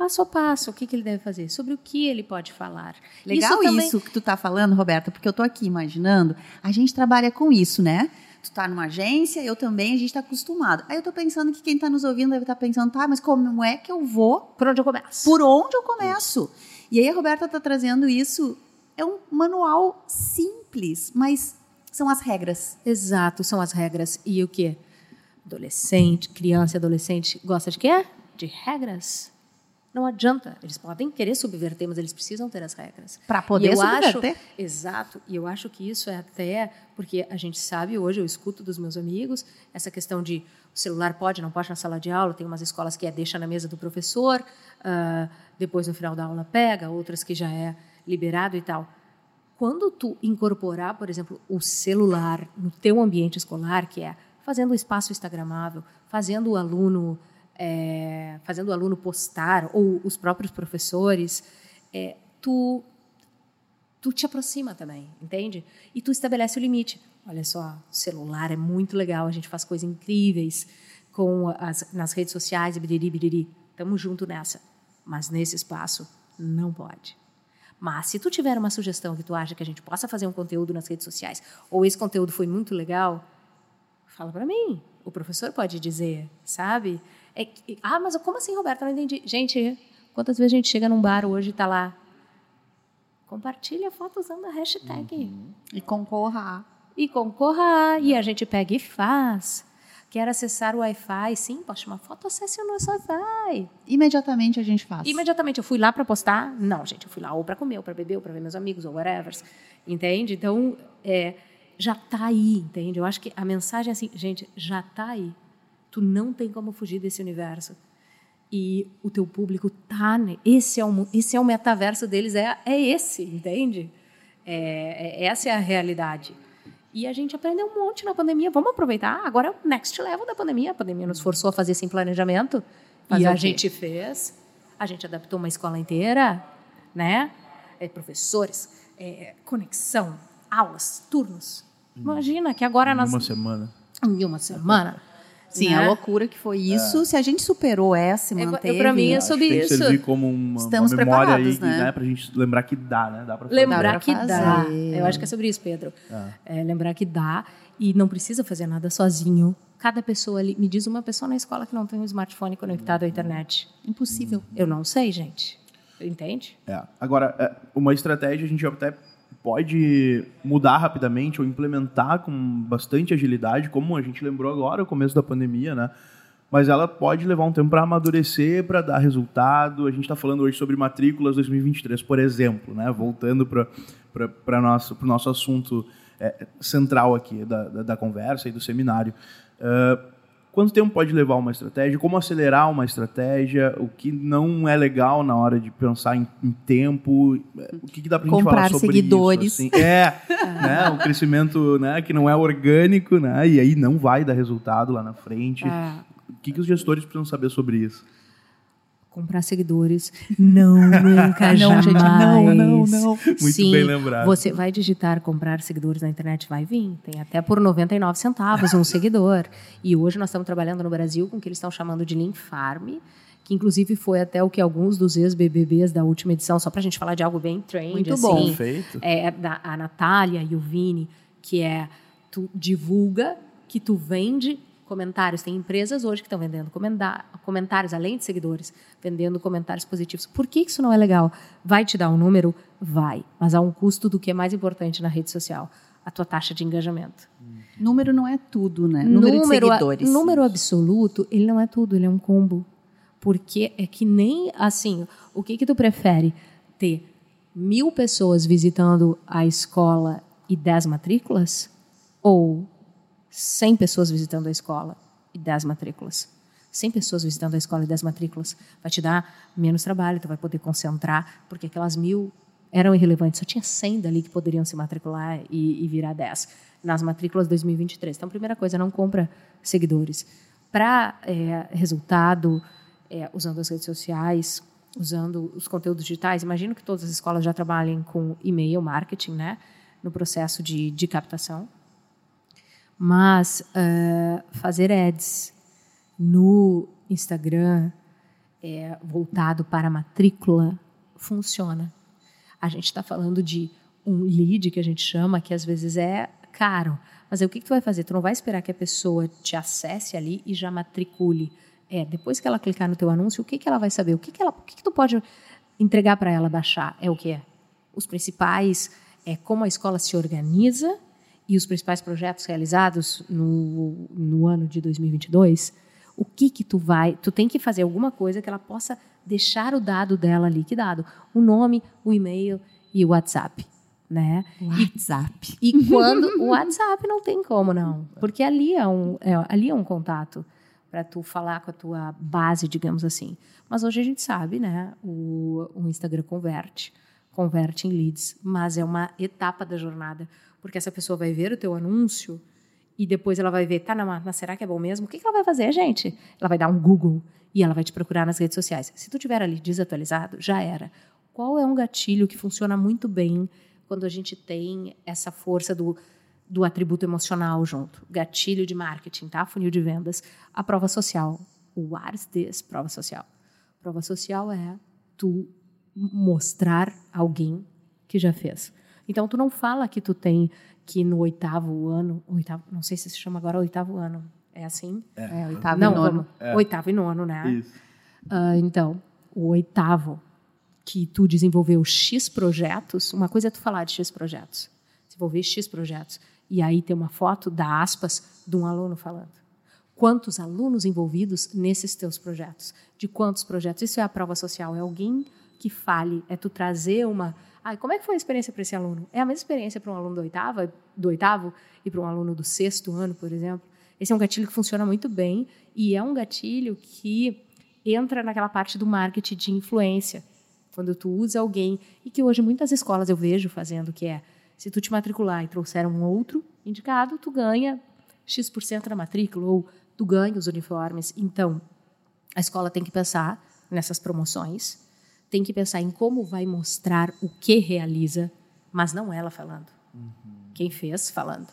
passo a passo, o que, que ele deve fazer, sobre o que ele pode falar. Legal isso, também... isso que tu está falando, Roberta, porque eu estou aqui imaginando, a gente trabalha com isso, né? Tu está numa agência, eu também, a gente está acostumado. Aí eu estou pensando que quem está nos ouvindo deve estar tá pensando, tá, mas como é que eu vou? Por onde eu começo? Por onde eu começo? E aí a Roberta está trazendo isso, é um manual simples, mas são as regras. Exato, são as regras. E o que? Adolescente, criança e adolescente gosta de quê? De regras Não adianta. Eles podem querer subverter, mas eles precisam ter as regras. Para poder subverter. Acho, exato. E eu acho que isso é até porque a gente sabe hoje, eu escuto dos meus amigos, essa questão de o celular pode, não pode na sala de aula. Tem umas escolas que é deixa na mesa do professor, uh, depois no final da aula pega, outras que já é liberado e tal. Quando tu incorporar, por exemplo, o celular no teu ambiente escolar, que é fazendo o espaço instagramável, fazendo o aluno é, fazendo o aluno postar, ou os próprios professores, é, tu, tu te aproxima também, entende? E tu estabelece o limite. Olha só, celular é muito legal, a gente faz coisas incríveis com as, nas redes sociais, biriri, biriri. Estamos junto nessa. Mas nesse espaço, não pode. Mas se tu tiver uma sugestão que tu acha que a gente possa fazer um conteúdo nas redes sociais, ou esse conteúdo foi muito legal, fala para mim. O professor pode dizer, sabe? É que, ah, mas como assim, Roberto? Eu não entendi. Gente, quantas vezes a gente chega num bar hoje e está lá? Compartilha a foto usando a hashtag. Uhum. E concorra. E concorra. E a gente pega e faz. Quer acessar o Wi-Fi? Sim, posta uma foto, acesse o nosso Wi-Fi. Imediatamente a gente faz. Imediatamente. Eu fui lá para postar? Não, gente. Eu fui lá ou para comer, ou para beber, ou para ver meus amigos, ou whatever. Entende? Então, é, já está aí, entende? Eu acho que a mensagem é assim, gente, já está aí. Tu não tem como fugir desse universo. E o teu público tá, esse é o esse é o metaverso deles é é esse, entende? É, é, essa é a realidade. E a gente aprendeu um monte na pandemia. Vamos aproveitar. Agora é o next level da pandemia. A pandemia nos forçou a fazer sem planejamento. Fazer e a gente fez. A gente adaptou uma escola inteira, né? É, professores, é, conexão, aulas, turnos. Imagina que agora em nós. Uma semana. Em uma semana. Sim, né? a loucura que foi isso. É. Se a gente superou essa e manteve... Para mim é sobre tem isso. Tem que servir como uma, Estamos uma memória aí, né? né? Pra gente lembrar que dá, né? Dá pra lembrar que dá. Eu acho que é sobre isso, Pedro. É. É, lembrar que dá e não precisa fazer nada sozinho. Cada pessoa ali... Me diz uma pessoa na escola que não tem um smartphone conectado à internet. Impossível. Eu não sei, gente. Entende? É. Agora, é, uma estratégia a gente até pode mudar rapidamente ou implementar com bastante agilidade, como a gente lembrou agora, o começo da pandemia, né? Mas ela pode levar um tempo para amadurecer, para dar resultado. A gente está falando hoje sobre matrículas 2023, por exemplo, né? Voltando para nosso, o nosso assunto é, central aqui da, da, da, conversa e do seminário. Uh, Quanto tempo pode levar uma estratégia? Como acelerar uma estratégia? O que não é legal na hora de pensar em, em tempo? O que, que dá para a gente falar sobre seguidores. isso? Assim? É, né, um crescimento né, que não é orgânico, né, e aí não vai dar resultado lá na frente. É. O que, que os gestores precisam saber sobre isso? Comprar seguidores. Não, nunca, não, jamais. Gente, não, não, não. Muito Sim, bem lembrado. Você vai digitar comprar seguidores na internet, vai vir. Tem até por 99 centavos um seguidor. E hoje nós estamos trabalhando no Brasil com o que eles estão chamando de Link Farm, que inclusive foi até o que alguns dos ex-BBBs da última edição, só para a gente falar de algo bem trend, Muito assim, bom. Perfeito. É, da, a Natália e o Vini, que é tu divulga que tu vende comentários. Tem empresas hoje que estão vendendo comentários, além de seguidores, vendendo comentários positivos. Por que isso não é legal? Vai te dar um número? Vai. Mas há um custo do que é mais importante na rede social: a tua taxa de engajamento. Número não é tudo, né? Número, número de seguidores. Número absoluto, ele não é tudo, ele é um combo. Porque é que nem assim, o que, que tu prefere? Ter mil pessoas visitando a escola e dez matrículas? Ou 100 pessoas visitando a escola e 10 matrículas. 100 pessoas visitando a escola e 10 matrículas. Vai te dar menos trabalho, tu vai poder concentrar, porque aquelas mil eram irrelevantes. Só tinha 100 dali que poderiam se matricular e, e virar 10 nas matrículas 2023. Então, primeira coisa, não compra seguidores. Para é, resultado, é, usando as redes sociais, usando os conteúdos digitais, imagino que todas as escolas já trabalhem com e-mail marketing, né, no processo de, de captação mas uh, fazer ads no Instagram é, voltado para matrícula funciona. A gente está falando de um lead que a gente chama, que às vezes é caro. Mas aí, o que, que tu vai fazer? Tu não vai esperar que a pessoa te acesse ali e já matricule. É, depois que ela clicar no teu anúncio, o que, que ela vai saber? O que, que, ela, o que, que tu pode entregar para ela baixar? É o que é? Os principais é como a escola se organiza e os principais projetos realizados no, no ano de 2022, o que que tu vai, tu tem que fazer alguma coisa que ela possa deixar o dado dela liquidado, o nome, o e-mail e o WhatsApp, né? WhatsApp. E, e quando o WhatsApp não tem como não, porque ali é um, é, ali é um contato para tu falar com a tua base, digamos assim. Mas hoje a gente sabe, né? O, o Instagram converte, converte em leads, mas é uma etapa da jornada, porque essa pessoa vai ver o teu anúncio e depois ela vai ver, tá, não, mas será que é bom mesmo? O que, que ela vai fazer, gente? Ela vai dar um Google e ela vai te procurar nas redes sociais. Se tu tiver ali desatualizado, já era. Qual é um gatilho que funciona muito bem quando a gente tem essa força do, do atributo emocional junto? Gatilho de marketing, tá? Funil de vendas. A prova social. What is this? Prova social. Prova social é tu mostrar alguém que já fez. Então, tu não fala que tu tem que no oitavo ano, oitavo, não sei se se chama agora oitavo ano, é assim? É, oitavo não, e nono. vamos, oitavo e nono, né? Isso. Ah, então, o oitavo, que tu desenvolveu X projetos, uma coisa é tu falar de X projetos, desenvolver X projetos, e aí ter uma foto da aspas de um aluno falando. Quantos alunos envolvidos nesses teus projetos? De quantos projetos? Isso é a prova social, é alguém que fale, é tu trazer uma. Ah, como é que foi a experiência para esse aluno? É a mesma experiência para um aluno do oitavo, do oitavo e para um aluno do sexto ano, por exemplo? Esse é um gatilho que funciona muito bem e é um gatilho que entra naquela parte do marketing de influência, quando tu usa alguém e que hoje muitas escolas eu vejo fazendo que é se tu te matricular e trouxer um outro indicado, tu ganha X% da matrícula ou tu ganha os uniformes. Então, a escola tem que pensar nessas promoções, tem que pensar em como vai mostrar o que realiza, mas não ela falando. Quem fez falando.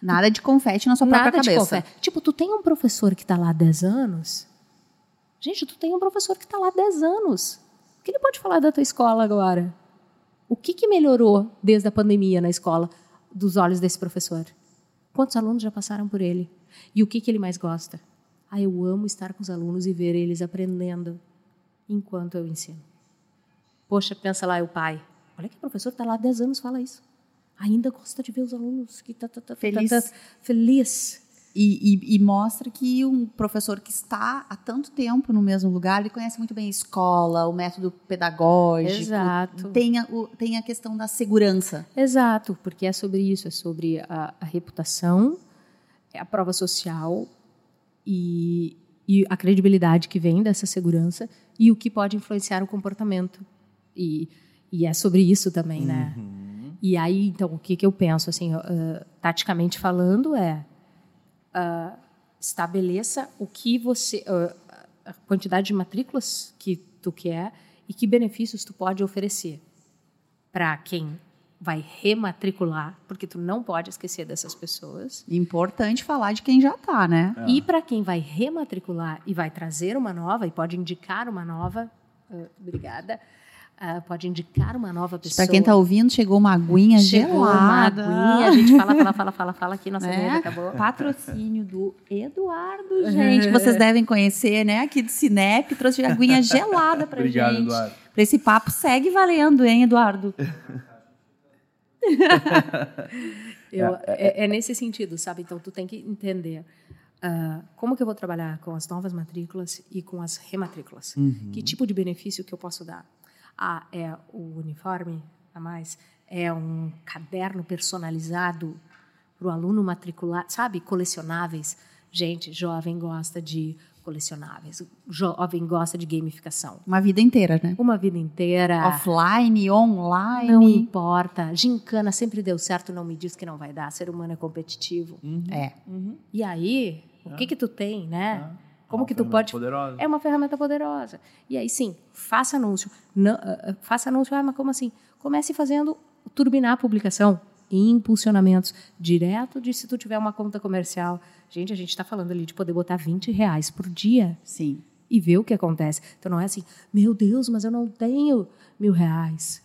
Nada de confete na sua própria Nada de cabeça. confete. Tipo, tu tem um professor que está lá há 10 anos. Gente, tu tem um professor que está lá há 10 anos. O que ele pode falar da tua escola agora? O que, que melhorou desde a pandemia na escola dos olhos desse professor? Quantos alunos já passaram por ele? E o que, que ele mais gosta? Ah, eu amo estar com os alunos e ver eles aprendendo enquanto eu ensino. Poxa, pensa lá, é o pai. Olha que o professor está lá há 10 anos fala isso. Ainda gosta de ver os alunos que tá, tá, tá, tá, Feliz. tá, tá, feliz. E, e- e mostra que um professor que está há tanto tempo no mesmo lugar, ele conhece muito bem a escola, o método pedagógico. Exato. Tem a, o- tem a questão da segurança. Exato, porque é sobre isso, é sobre a, a reputação, é a prova social e, e a credibilidade que vem dessa segurança e o que pode influenciar o comportamento. E, e é sobre isso também, né? E aí, então, o que, que eu penso, assim, ah, taticamente falando, é ah, estabeleça o que você, ah, a quantidade de matrículas que tu quer e que benefícios tu pode oferecer para quem vai rematricular, porque tu não pode esquecer dessas pessoas. Importante falar de quem já está, né? E para quem vai rematricular e vai trazer uma nova e pode indicar uma nova, ah, obrigada, ah, pode indicar uma nova pessoa. Para quem está ouvindo, chegou uma aguinha Chegou uma gelada. aguinha, a gente fala, fala, fala, fala, fala aqui, nossa mesa acabou. Patrocínio do Eduardo, gente. que Vocês devem conhecer, né? Aqui do Cinep, trouxe aguinha gelada pra Obrigado, gente. Eduardo. Pra esse papo segue valendo, hein, Eduardo? Eu- é, é nesse sentido, sabe? Então, tu tem que entender ah, como que eu vou trabalhar com as novas matrículas e com as rematrículas. Que tipo de benefício que eu posso dar? Ah, é o uniforme a mais? É um caderno personalizado para o aluno matricular, sabe? Colecionáveis. Gente, jovem gosta de colecionáveis. Jovem gosta de gamificação. Uma vida inteira, né? Uma vida inteira. Offline, online. Não importa. Gincana sempre deu certo, não me diz que não vai dar. Ser humano é competitivo. É. E aí, o que que tu tem, né? Como Uma que tu pode... poderosa. É uma ferramenta poderosa. E aí, sim, faça anúncio. Não, ah, ah, faça anúncio, ah, mas como assim? Comece fazendo, turbinar a publicação em impulsionamentos direto de se tu tiver uma conta comercial. Gente, a gente está falando ali de poder botar 20 reais por dia Sim. e ver o que acontece. Então não é assim, meu Deus, mas eu não tenho mil reais.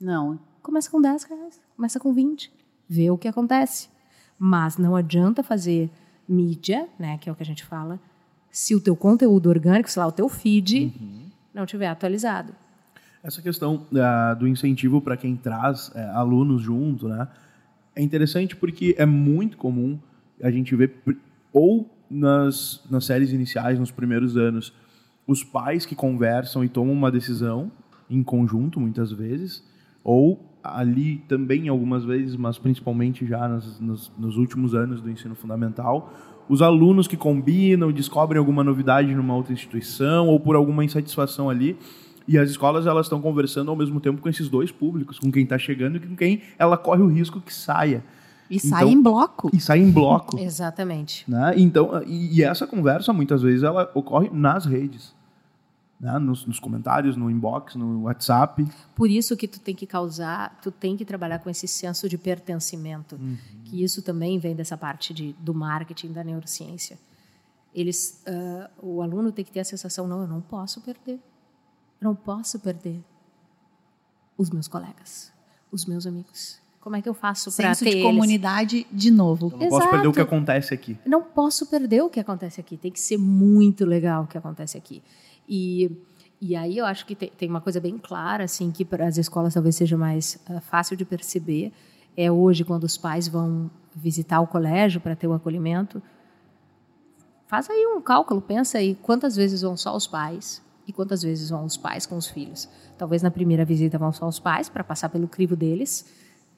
Não. Começa com 10 reais, começa com 20, vê o que acontece. Mas não adianta fazer mídia, né, que é o que a gente fala, se o teu conteúdo orgânico, sei lá, o teu feed não tiver atualizado. Essa questão ah, do incentivo para quem traz eh, alunos junto, né? É interessante porque é muito comum a gente ver ou nas, nas séries iniciais, nos primeiros anos, os pais que conversam e tomam uma decisão em conjunto, muitas vezes, ou ali também algumas vezes, mas principalmente já nas, nos, nos últimos anos do ensino fundamental, os alunos que combinam, descobrem alguma novidade numa outra instituição ou por alguma insatisfação ali. E as escolas elas estão conversando ao mesmo tempo com esses dois públicos, com quem está chegando e com quem ela corre o risco que saia. E então, sai em bloco. E sai em bloco. Exatamente. Né? Então, e, e, essa conversa muitas vezes ela ocorre nas redes. Né? Nos, nos, comentários, no inbox, no WhatsApp. Por isso que tu tem que causar, tu tem que trabalhar com esse senso de pertencimento, uhum. que isso também vem dessa parte de, do marketing da neurociência. Eles, uh, o aluno tem que ter a sensação, não, eu não posso perder, eu não posso perder os meus colegas, os meus amigos. Como é que eu faço para ter de comunidade eles? de novo. Eu não Exato. posso perder o que acontece aqui. Não posso perder o que acontece aqui. Tem que ser muito legal o que acontece aqui. E, e aí eu acho que tem, tem uma coisa bem clara, assim, que para as escolas talvez seja mais uh, fácil de perceber, é hoje quando os pais vão visitar o colégio para ter o acolhimento, faz aí um cálculo, pensa aí quantas vezes vão só os pais e quantas vezes vão os pais com os filhos. Talvez na primeira visita vão só os pais para passar pelo crivo deles,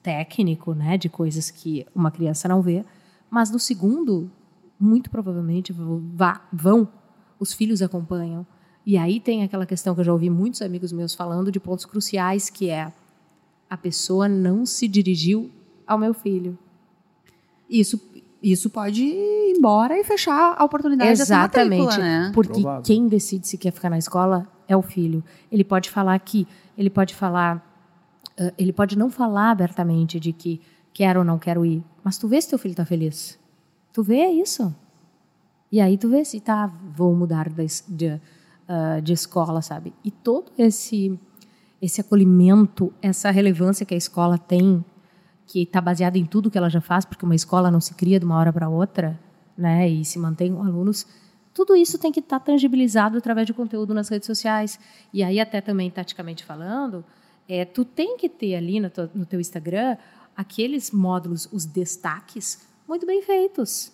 técnico, né, de coisas que uma criança não vê, mas no segundo, muito provavelmente vão, os filhos acompanham, e aí tem aquela questão que eu já ouvi muitos amigos meus falando de pontos cruciais, que é a pessoa não se dirigiu ao meu filho. Isso, isso pode ir embora e fechar a oportunidade Exatamente, né? porque Provável. quem decide se quer ficar na escola é o filho. Ele pode falar que, ele pode falar, ele pode não falar abertamente de que quero ou não quero ir, mas tu vê se teu filho está feliz. Tu vê isso. E aí tu vê se tá, vou mudar de, de uh, de escola, sabe? E todo esse esse acolhimento, essa relevância que a escola tem, que está baseada em tudo que ela já faz, porque uma escola não se cria de uma hora para outra, né? E se mantém com alunos. Tudo isso tem que estar tá tangibilizado através de conteúdo nas redes sociais. E aí até também taticamente falando, é, tu tem que ter ali no teu, no teu Instagram aqueles módulos, os destaques, muito bem feitos.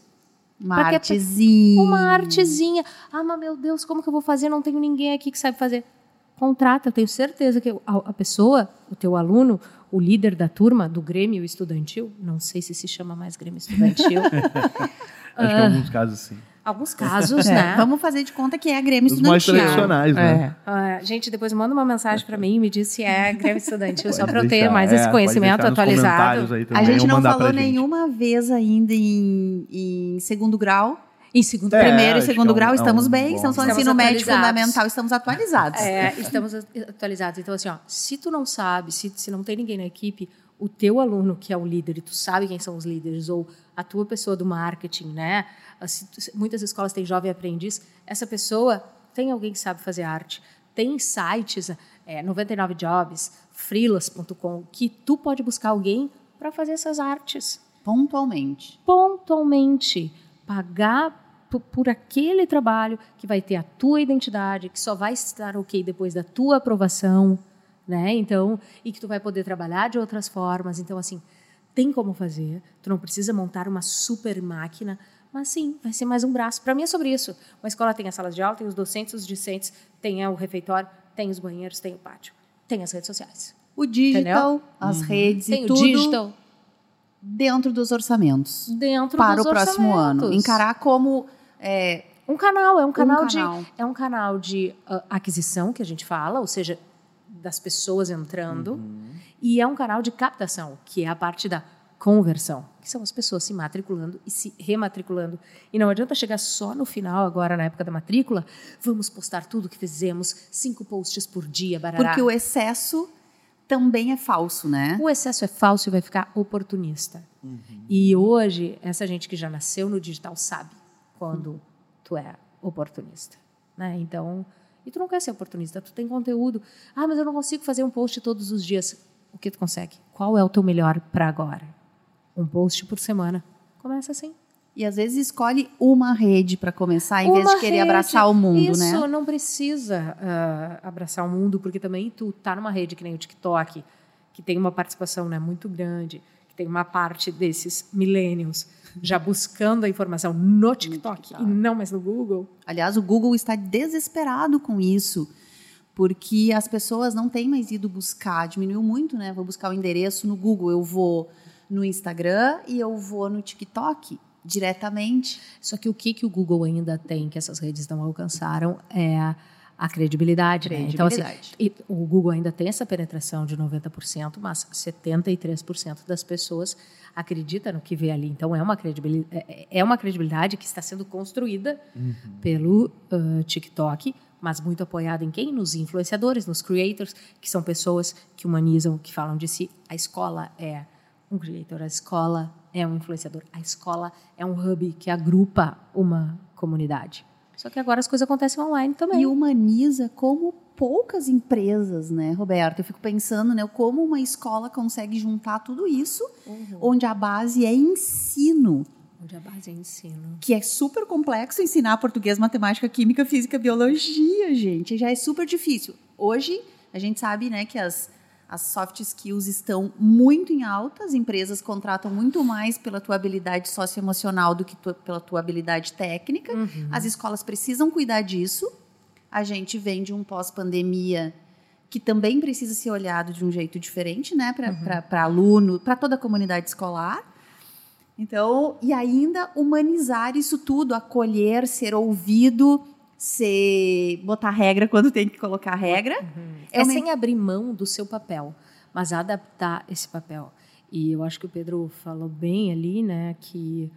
Uma artezinha. Uma artezinha. Ah, mas meu Deus, como que eu vou fazer? Não tenho ninguém aqui que sabe fazer. Contrata, eu tenho certeza que a, pessoa, o teu aluno, o líder da turma, do Grêmio Estudantil, não sei se se chama mais Grêmio Estudantil. Acho que em alguns casos sim. Alguns casos, é, né? Vamos fazer de conta que é a Grêmio Os Estudantil. mais tradicionais, né? É. Uh, gente, depois manda uma mensagem para mim e me diz se é Grêmio Estudantil, só para eu ter mais é, esse conhecimento atualizado. a gente não falou nenhuma vez ainda em, em segundo grau. Em segundo, é, primeiro e segundo é um, grau, estamos é um bem. Bom. Estamos falando ensino médio fundamental, estamos atualizados. É, estamos atualizados. Então, assim, ó, se tu não sabe, se, se não tem ninguém na equipe, o teu aluno que é o líder, e tu sabe quem são os líderes, ou a tua pessoa do marketing, né? Muitas escolas têm jovem aprendiz, essa pessoa tem alguém que sabe fazer arte, tem sites, é, 99 Jobs, freelas.com, que tu pode buscar alguém para fazer essas artes. Pontualmente. Pontualmente. Pagar por aquele trabalho que vai ter a tua identidade, que só vai estar ok depois da tua aprovação, né? Então, e que tu vai poder trabalhar de outras formas. Então, assim, tem como fazer. Tu não precisa montar uma super máquina, mas sim, vai ser mais um braço. Para mim é sobre isso. Uma escola tem as salas de aula, tem os docentes, os discentes, tem o refeitório, tem os banheiros, tem o pátio, tem as redes sociais. O digital, Entendeu? as uhum. redes tem e tudo. Digital. Dentro dos orçamentos. Dentro para dos o próximo ano. Encarar como é, um canal, é um canal, um canal. de é um canal de uh, aquisição que a gente fala, ou seja, das pessoas entrando, uhum. e é um canal de captação, que é a parte da conversão, que são as pessoas se matriculando e se rematriculando. E não adianta chegar só no final, agora na época da matrícula, vamos postar tudo que fizemos, cinco posts por dia, barará. Porque o excesso também é falso, né? O excesso é falso e vai ficar oportunista. Uhum. E hoje, essa gente que já nasceu no digital sabe quando uhum. tu é oportunista. Né? Então, e tu não quer ser oportunista, tu tem conteúdo. Ah, mas eu não consigo fazer um post todos os dias. O que tu consegue? Qual é o teu melhor para agora? Um post por semana. Começa assim. E às vezes escolhe uma rede para começar, em uma vez de querer rede. abraçar o mundo, Isso, né? Isso, não precisa uh, abraçar o mundo, porque também tu tá numa rede que nem o TikTok, que tem uma participação né, muito grande, que tem uma parte desses millennials já buscando a informação no TikTok, TikTok. e não mais no Google. Aliás, o Google está desesperado com isso, porque as pessoas não têm mais ido buscar, diminuiu muito, né? Vou buscar o endereço no Google, eu vou no Instagram e eu vou no TikTok diretamente. Só que o que, que o Google ainda tem que essas redes não alcançaram é a credibilidade. credibilidade. Né? Então, assim, o Google ainda tem essa penetração de 90%, mas 73% das pessoas acredita no que vê ali. Então, é uma credibilidade, é, é uma credibilidade que está sendo construída uhum. pelo uh, TikTok, mas muito apoiada em quem? Nos influenciadores, nos creators, que são pessoas que humanizam, que falam de si. A escola é um creator, a escola é um influenciador, a escola é um hub que agrupa uma comunidade. Só que agora as coisas acontecem online também. E humaniza como poucas empresas, né, Roberto? Eu fico pensando, né, como uma escola consegue juntar tudo isso, uhum. onde a base é ensino. Onde a base é ensino. Que é super complexo ensinar português, matemática, química, física, biologia, gente. Já é super difícil. Hoje, a gente sabe, né, que as as soft skills estão muito em alta, as empresas contratam muito mais pela tua habilidade socioemocional do que tu, pela tua habilidade técnica. Uhum. As escolas precisam cuidar disso. A gente vem de um pós-pandemia que também precisa ser olhado de um jeito diferente, né, para uhum. aluno, para toda a comunidade escolar. Então, e ainda humanizar isso tudo, acolher, ser ouvido, ser botar regra quando tem que colocar regra. Uhum. É, é sem abrir mão do seu papel, mas adaptar esse papel. E eu acho que o Pedro falou bem ali, né, que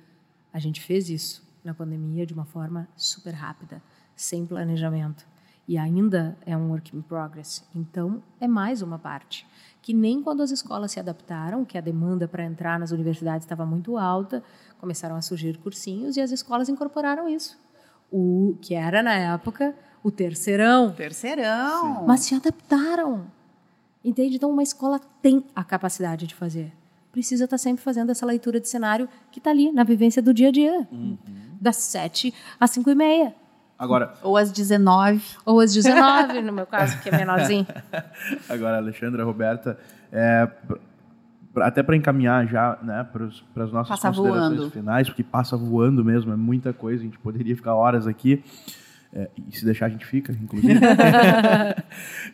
a gente fez isso na pandemia de uma forma super rápida, sem planejamento. E ainda é um work in progress. Então, é mais uma parte. Que nem quando as escolas se adaptaram, que a demanda para entrar nas universidades estava muito alta, começaram a surgir cursinhos e as escolas incorporaram isso o que era na época o terceirão. Terceirão. Sim. Mas se adaptaram. Entende? Então, uma escola tem a capacidade de fazer. Precisa estar sempre fazendo essa leitura de cenário que está ali, na vivência do dia a dia. Uhum. Das sete às cinco e meia. Agora, ou às 19. Ou às 19, no meu caso, que é menorzinho. Agora, Alexandra, Roberta, é, até para encaminhar já né, para as nossas passa considerações voando. finais, porque passa voando mesmo, é muita coisa, a gente poderia ficar horas aqui, é, e se deixar a gente fica, inclusive.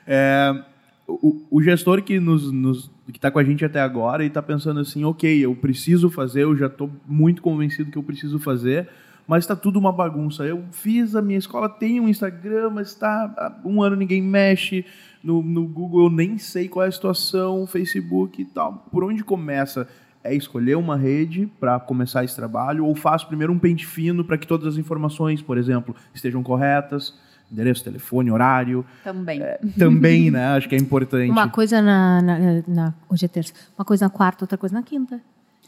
é, o, o, gestor que nos, nos que está com a gente até agora e está pensando assim, ok, eu preciso fazer, eu já estou muito convencido que eu preciso fazer, mas está tudo uma bagunça. Eu fiz, a minha escola tem um Instagram, mas está há um ano ninguém mexe, no, no Google eu nem sei qual é a situação, Facebook e tal. Por onde começa? É escolher uma rede para começar esse trabalho ou faço primeiro um pente fino para que todas as informações, por exemplo, estejam corretas? endereço, telefone, horário. Também. É, também, né? Acho que é importante. Uma coisa na, na, na, Hoje é terça. Uma coisa na quarta, outra coisa na quinta.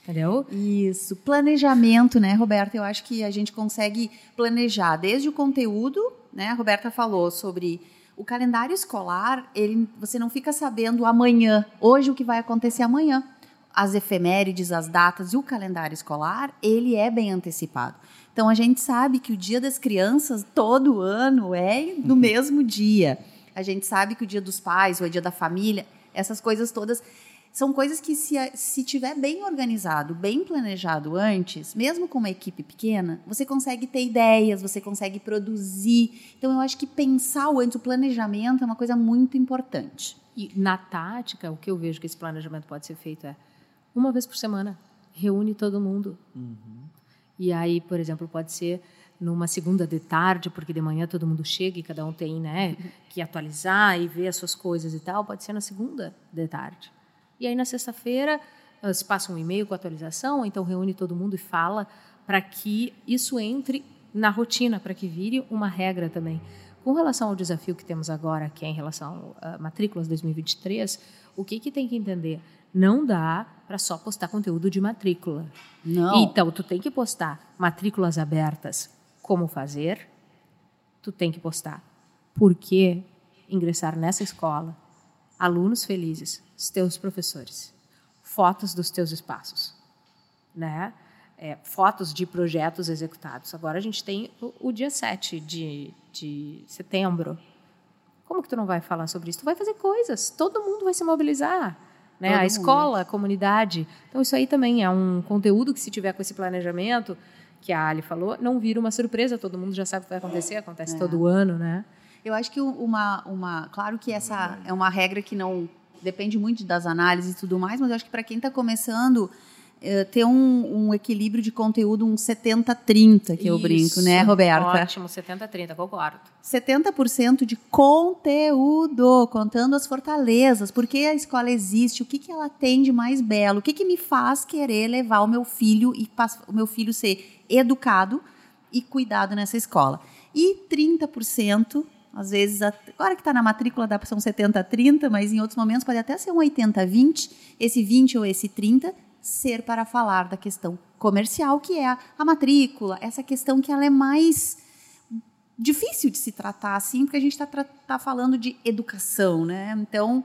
Entendeu? Isso. Planejamento, né, Roberta? Eu acho que a gente consegue planejar desde o conteúdo, né? A Roberta falou sobre o calendário escolar, ele, você não fica sabendo amanhã, hoje o que vai acontecer amanhã. As efemérides, as datas e o calendário escolar, ele é bem antecipado. Então a gente sabe que o Dia das Crianças todo ano é no uhum. mesmo dia. A gente sabe que o Dia dos Pais, ou o Dia da Família, essas coisas todas são coisas que, se, se tiver bem organizado, bem planejado antes, mesmo com uma equipe pequena, você consegue ter ideias, você consegue produzir. Então, eu acho que pensar o antes, o planejamento é uma coisa muito importante. E na tática, o que eu vejo que esse planejamento pode ser feito é uma vez por semana, reúne todo mundo. Uhum. E aí, por exemplo, pode ser numa segunda de tarde, porque de manhã todo mundo chega e cada um tem né, que atualizar e ver as suas coisas e tal, pode ser na segunda de tarde. E aí, na sexta-feira, ah, se passa um e-mail com atualização, então reúne todo mundo e fala para que isso entre na rotina, para que vire uma regra também. Com relação ao desafio que temos agora, que é em relação a matrículas 2023, o que, que tem que entender? Não dá para só postar conteúdo de matrícula. Não. Então, tu tem que postar matrículas abertas, como fazer, tu tem que postar por que ingressar nessa escola, alunos felizes, os teus professores, fotos dos teus espaços, né? É, fotos de projetos executados. Agora a gente tem o, o dia 7 de, de setembro. Como que tu não vai falar sobre isso? Tu vai fazer coisas, todo mundo vai se mobilizar. né? Todo a mundo. escola, a comunidade. Então, isso aí também é um conteúdo que, se tiver com esse planejamento, que a Ali falou, não vira uma surpresa, todo mundo já sabe o que vai acontecer, acontece É. todo ano, né? Eu acho que uma, uma. Claro que essa é uma regra que não depende muito das análises e tudo mais, mas eu acho que para quem está começando, eh, ter um, um equilíbrio de conteúdo, um 70-30, que eu brinco, né, Isso. Roberta? Ótimo, 70-30, concordo. 70% de conteúdo, contando as fortalezas, por que a escola existe, o que, que ela tem de mais belo, o que, que me faz querer levar o meu filho e o meu filho ser educado e cuidado nessa escola. E 30%, às vezes, agora que está na matrícula dá para ser um 70-30, mas em outros momentos pode até ser um 80-20, esse 20 ou esse 30 ser para falar da questão comercial, que é a, a matrícula, essa questão que ela é mais difícil de se tratar assim, porque a gente está tá falando de educação, né? Então,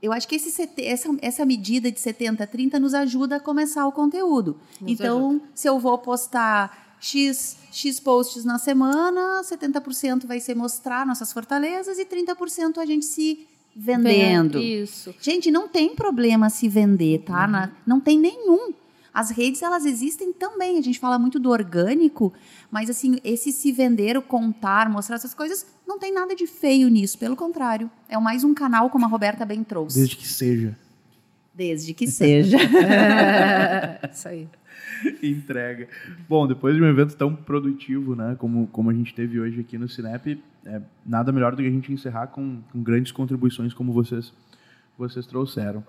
eu acho que esse, essa, essa medida de 70 a 30 nos ajuda a começar o conteúdo. Nos então, se eu vou postar X, X posts na semana, 70% vai ser mostrar nossas fortalezas e 30% a gente se vendendo. Isso. Gente, não tem problema se vender, tá? Na- não tem nenhum. As redes, elas existem também. A gente fala muito do orgânico, mas assim, esse se vender, o contar, mostrar essas coisas, não tem nada de feio nisso. Pelo contrário, é mais um canal, como a Roberta bem trouxe. Desde que seja. Desde que seja. Isso aí. Entrega. Bom, depois de um evento tão produtivo, né, como, como a gente teve hoje aqui no Cinep, é nada melhor do que a gente encerrar com, com grandes contribuições como vocês, vocês trouxeram.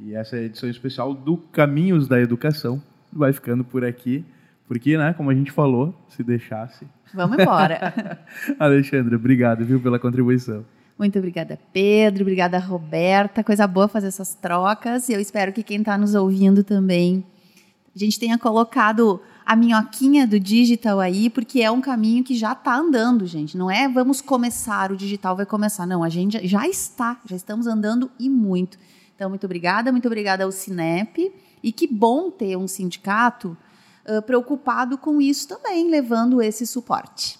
E essa é a edição especial do Caminhos da Educação vai ficando por aqui, porque, né, como a gente falou, se deixasse. Vamos embora. Alexandre, obrigado, viu, pela contribuição. Muito obrigada, Pedro. Obrigada, Roberta. Coisa boa fazer essas trocas. E eu espero que quem está nos ouvindo também, a gente tenha colocado a minhoquinha do digital aí, porque é um caminho que já está andando, gente. Não é vamos começar, o digital vai começar. Não, a gente já- está, já estamos andando e muito. Então, muito obrigada, muito obrigada ao Cinep. E que bom ter um sindicato ah, preocupado com isso também, levando esse suporte.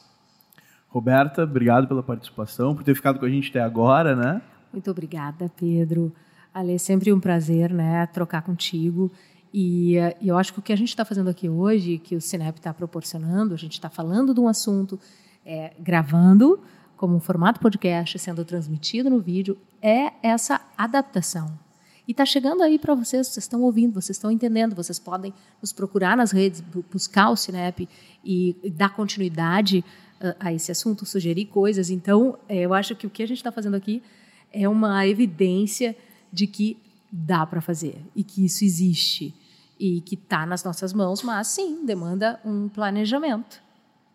Roberta, obrigado pela participação, por ter ficado com a gente até agora, né? Muito obrigada, Pedro. Ale, é sempre um prazer, né, trocar contigo. E, eh, eu acho que o que a gente está fazendo aqui hoje, que o Cinep está proporcionando, a gente está falando de um assunto, é, gravando como um formato podcast, sendo transmitido no vídeo, é essa adaptação. E está chegando aí para vocês, vocês estão ouvindo, vocês estão entendendo, vocês podem nos procurar nas redes, bu- buscar o Cinep e, dar continuidade ah, a esse assunto, sugerir coisas. Então, eh, eu acho que o que a gente está fazendo aqui é uma evidência de que dá para fazer e que isso existe e que está nas nossas mãos, mas sim, demanda um planejamento,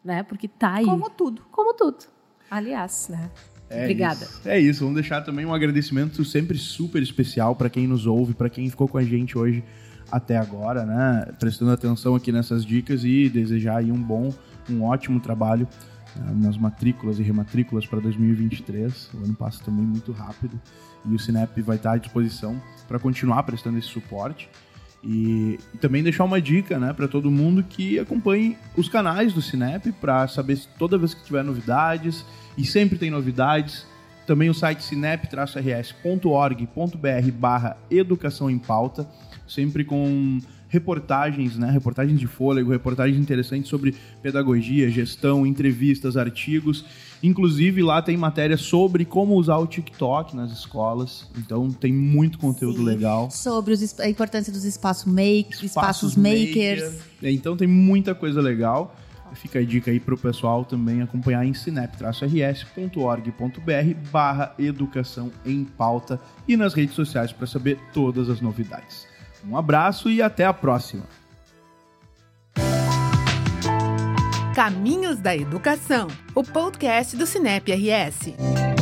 né? Porque está aí. Como tudo. Como tudo. Aliás, né? É Obrigada. isso. É isso. Vamos deixar também um agradecimento sempre super especial para quem nos ouve, para quem ficou com a gente hoje até agora, né? Prestando atenção aqui nessas dicas e desejar aí um bom, um ótimo trabalho né, nas matrículas e rematrículas para 2023. O ano passa também muito rápido e o Cinep vai estar à disposição para continuar prestando esse suporte. E, e também deixar uma dica né, para todo mundo que acompanhe os canais do Cinep para saber se toda vez que tiver novidades, e sempre tem novidades. Também o site cinep-rs.org.br barra educação em pauta, sempre com reportagens, né? Reportagens de fôlego, reportagens interessantes sobre pedagogia, gestão, entrevistas, artigos. Inclusive lá tem matéria sobre como usar o TikTok nas escolas. Então tem muito conteúdo Sim. legal. Sobre os a importância dos espaços make, espaços, makers. maker. Então tem muita coisa legal. Fica a dica aí pro pessoal também acompanhar em sinep-rs.org.br barra educação em pauta e nas redes sociais para saber todas as novidades. Um abraço e até a próxima. Caminhos da Educação, o podcast do Cinep RS.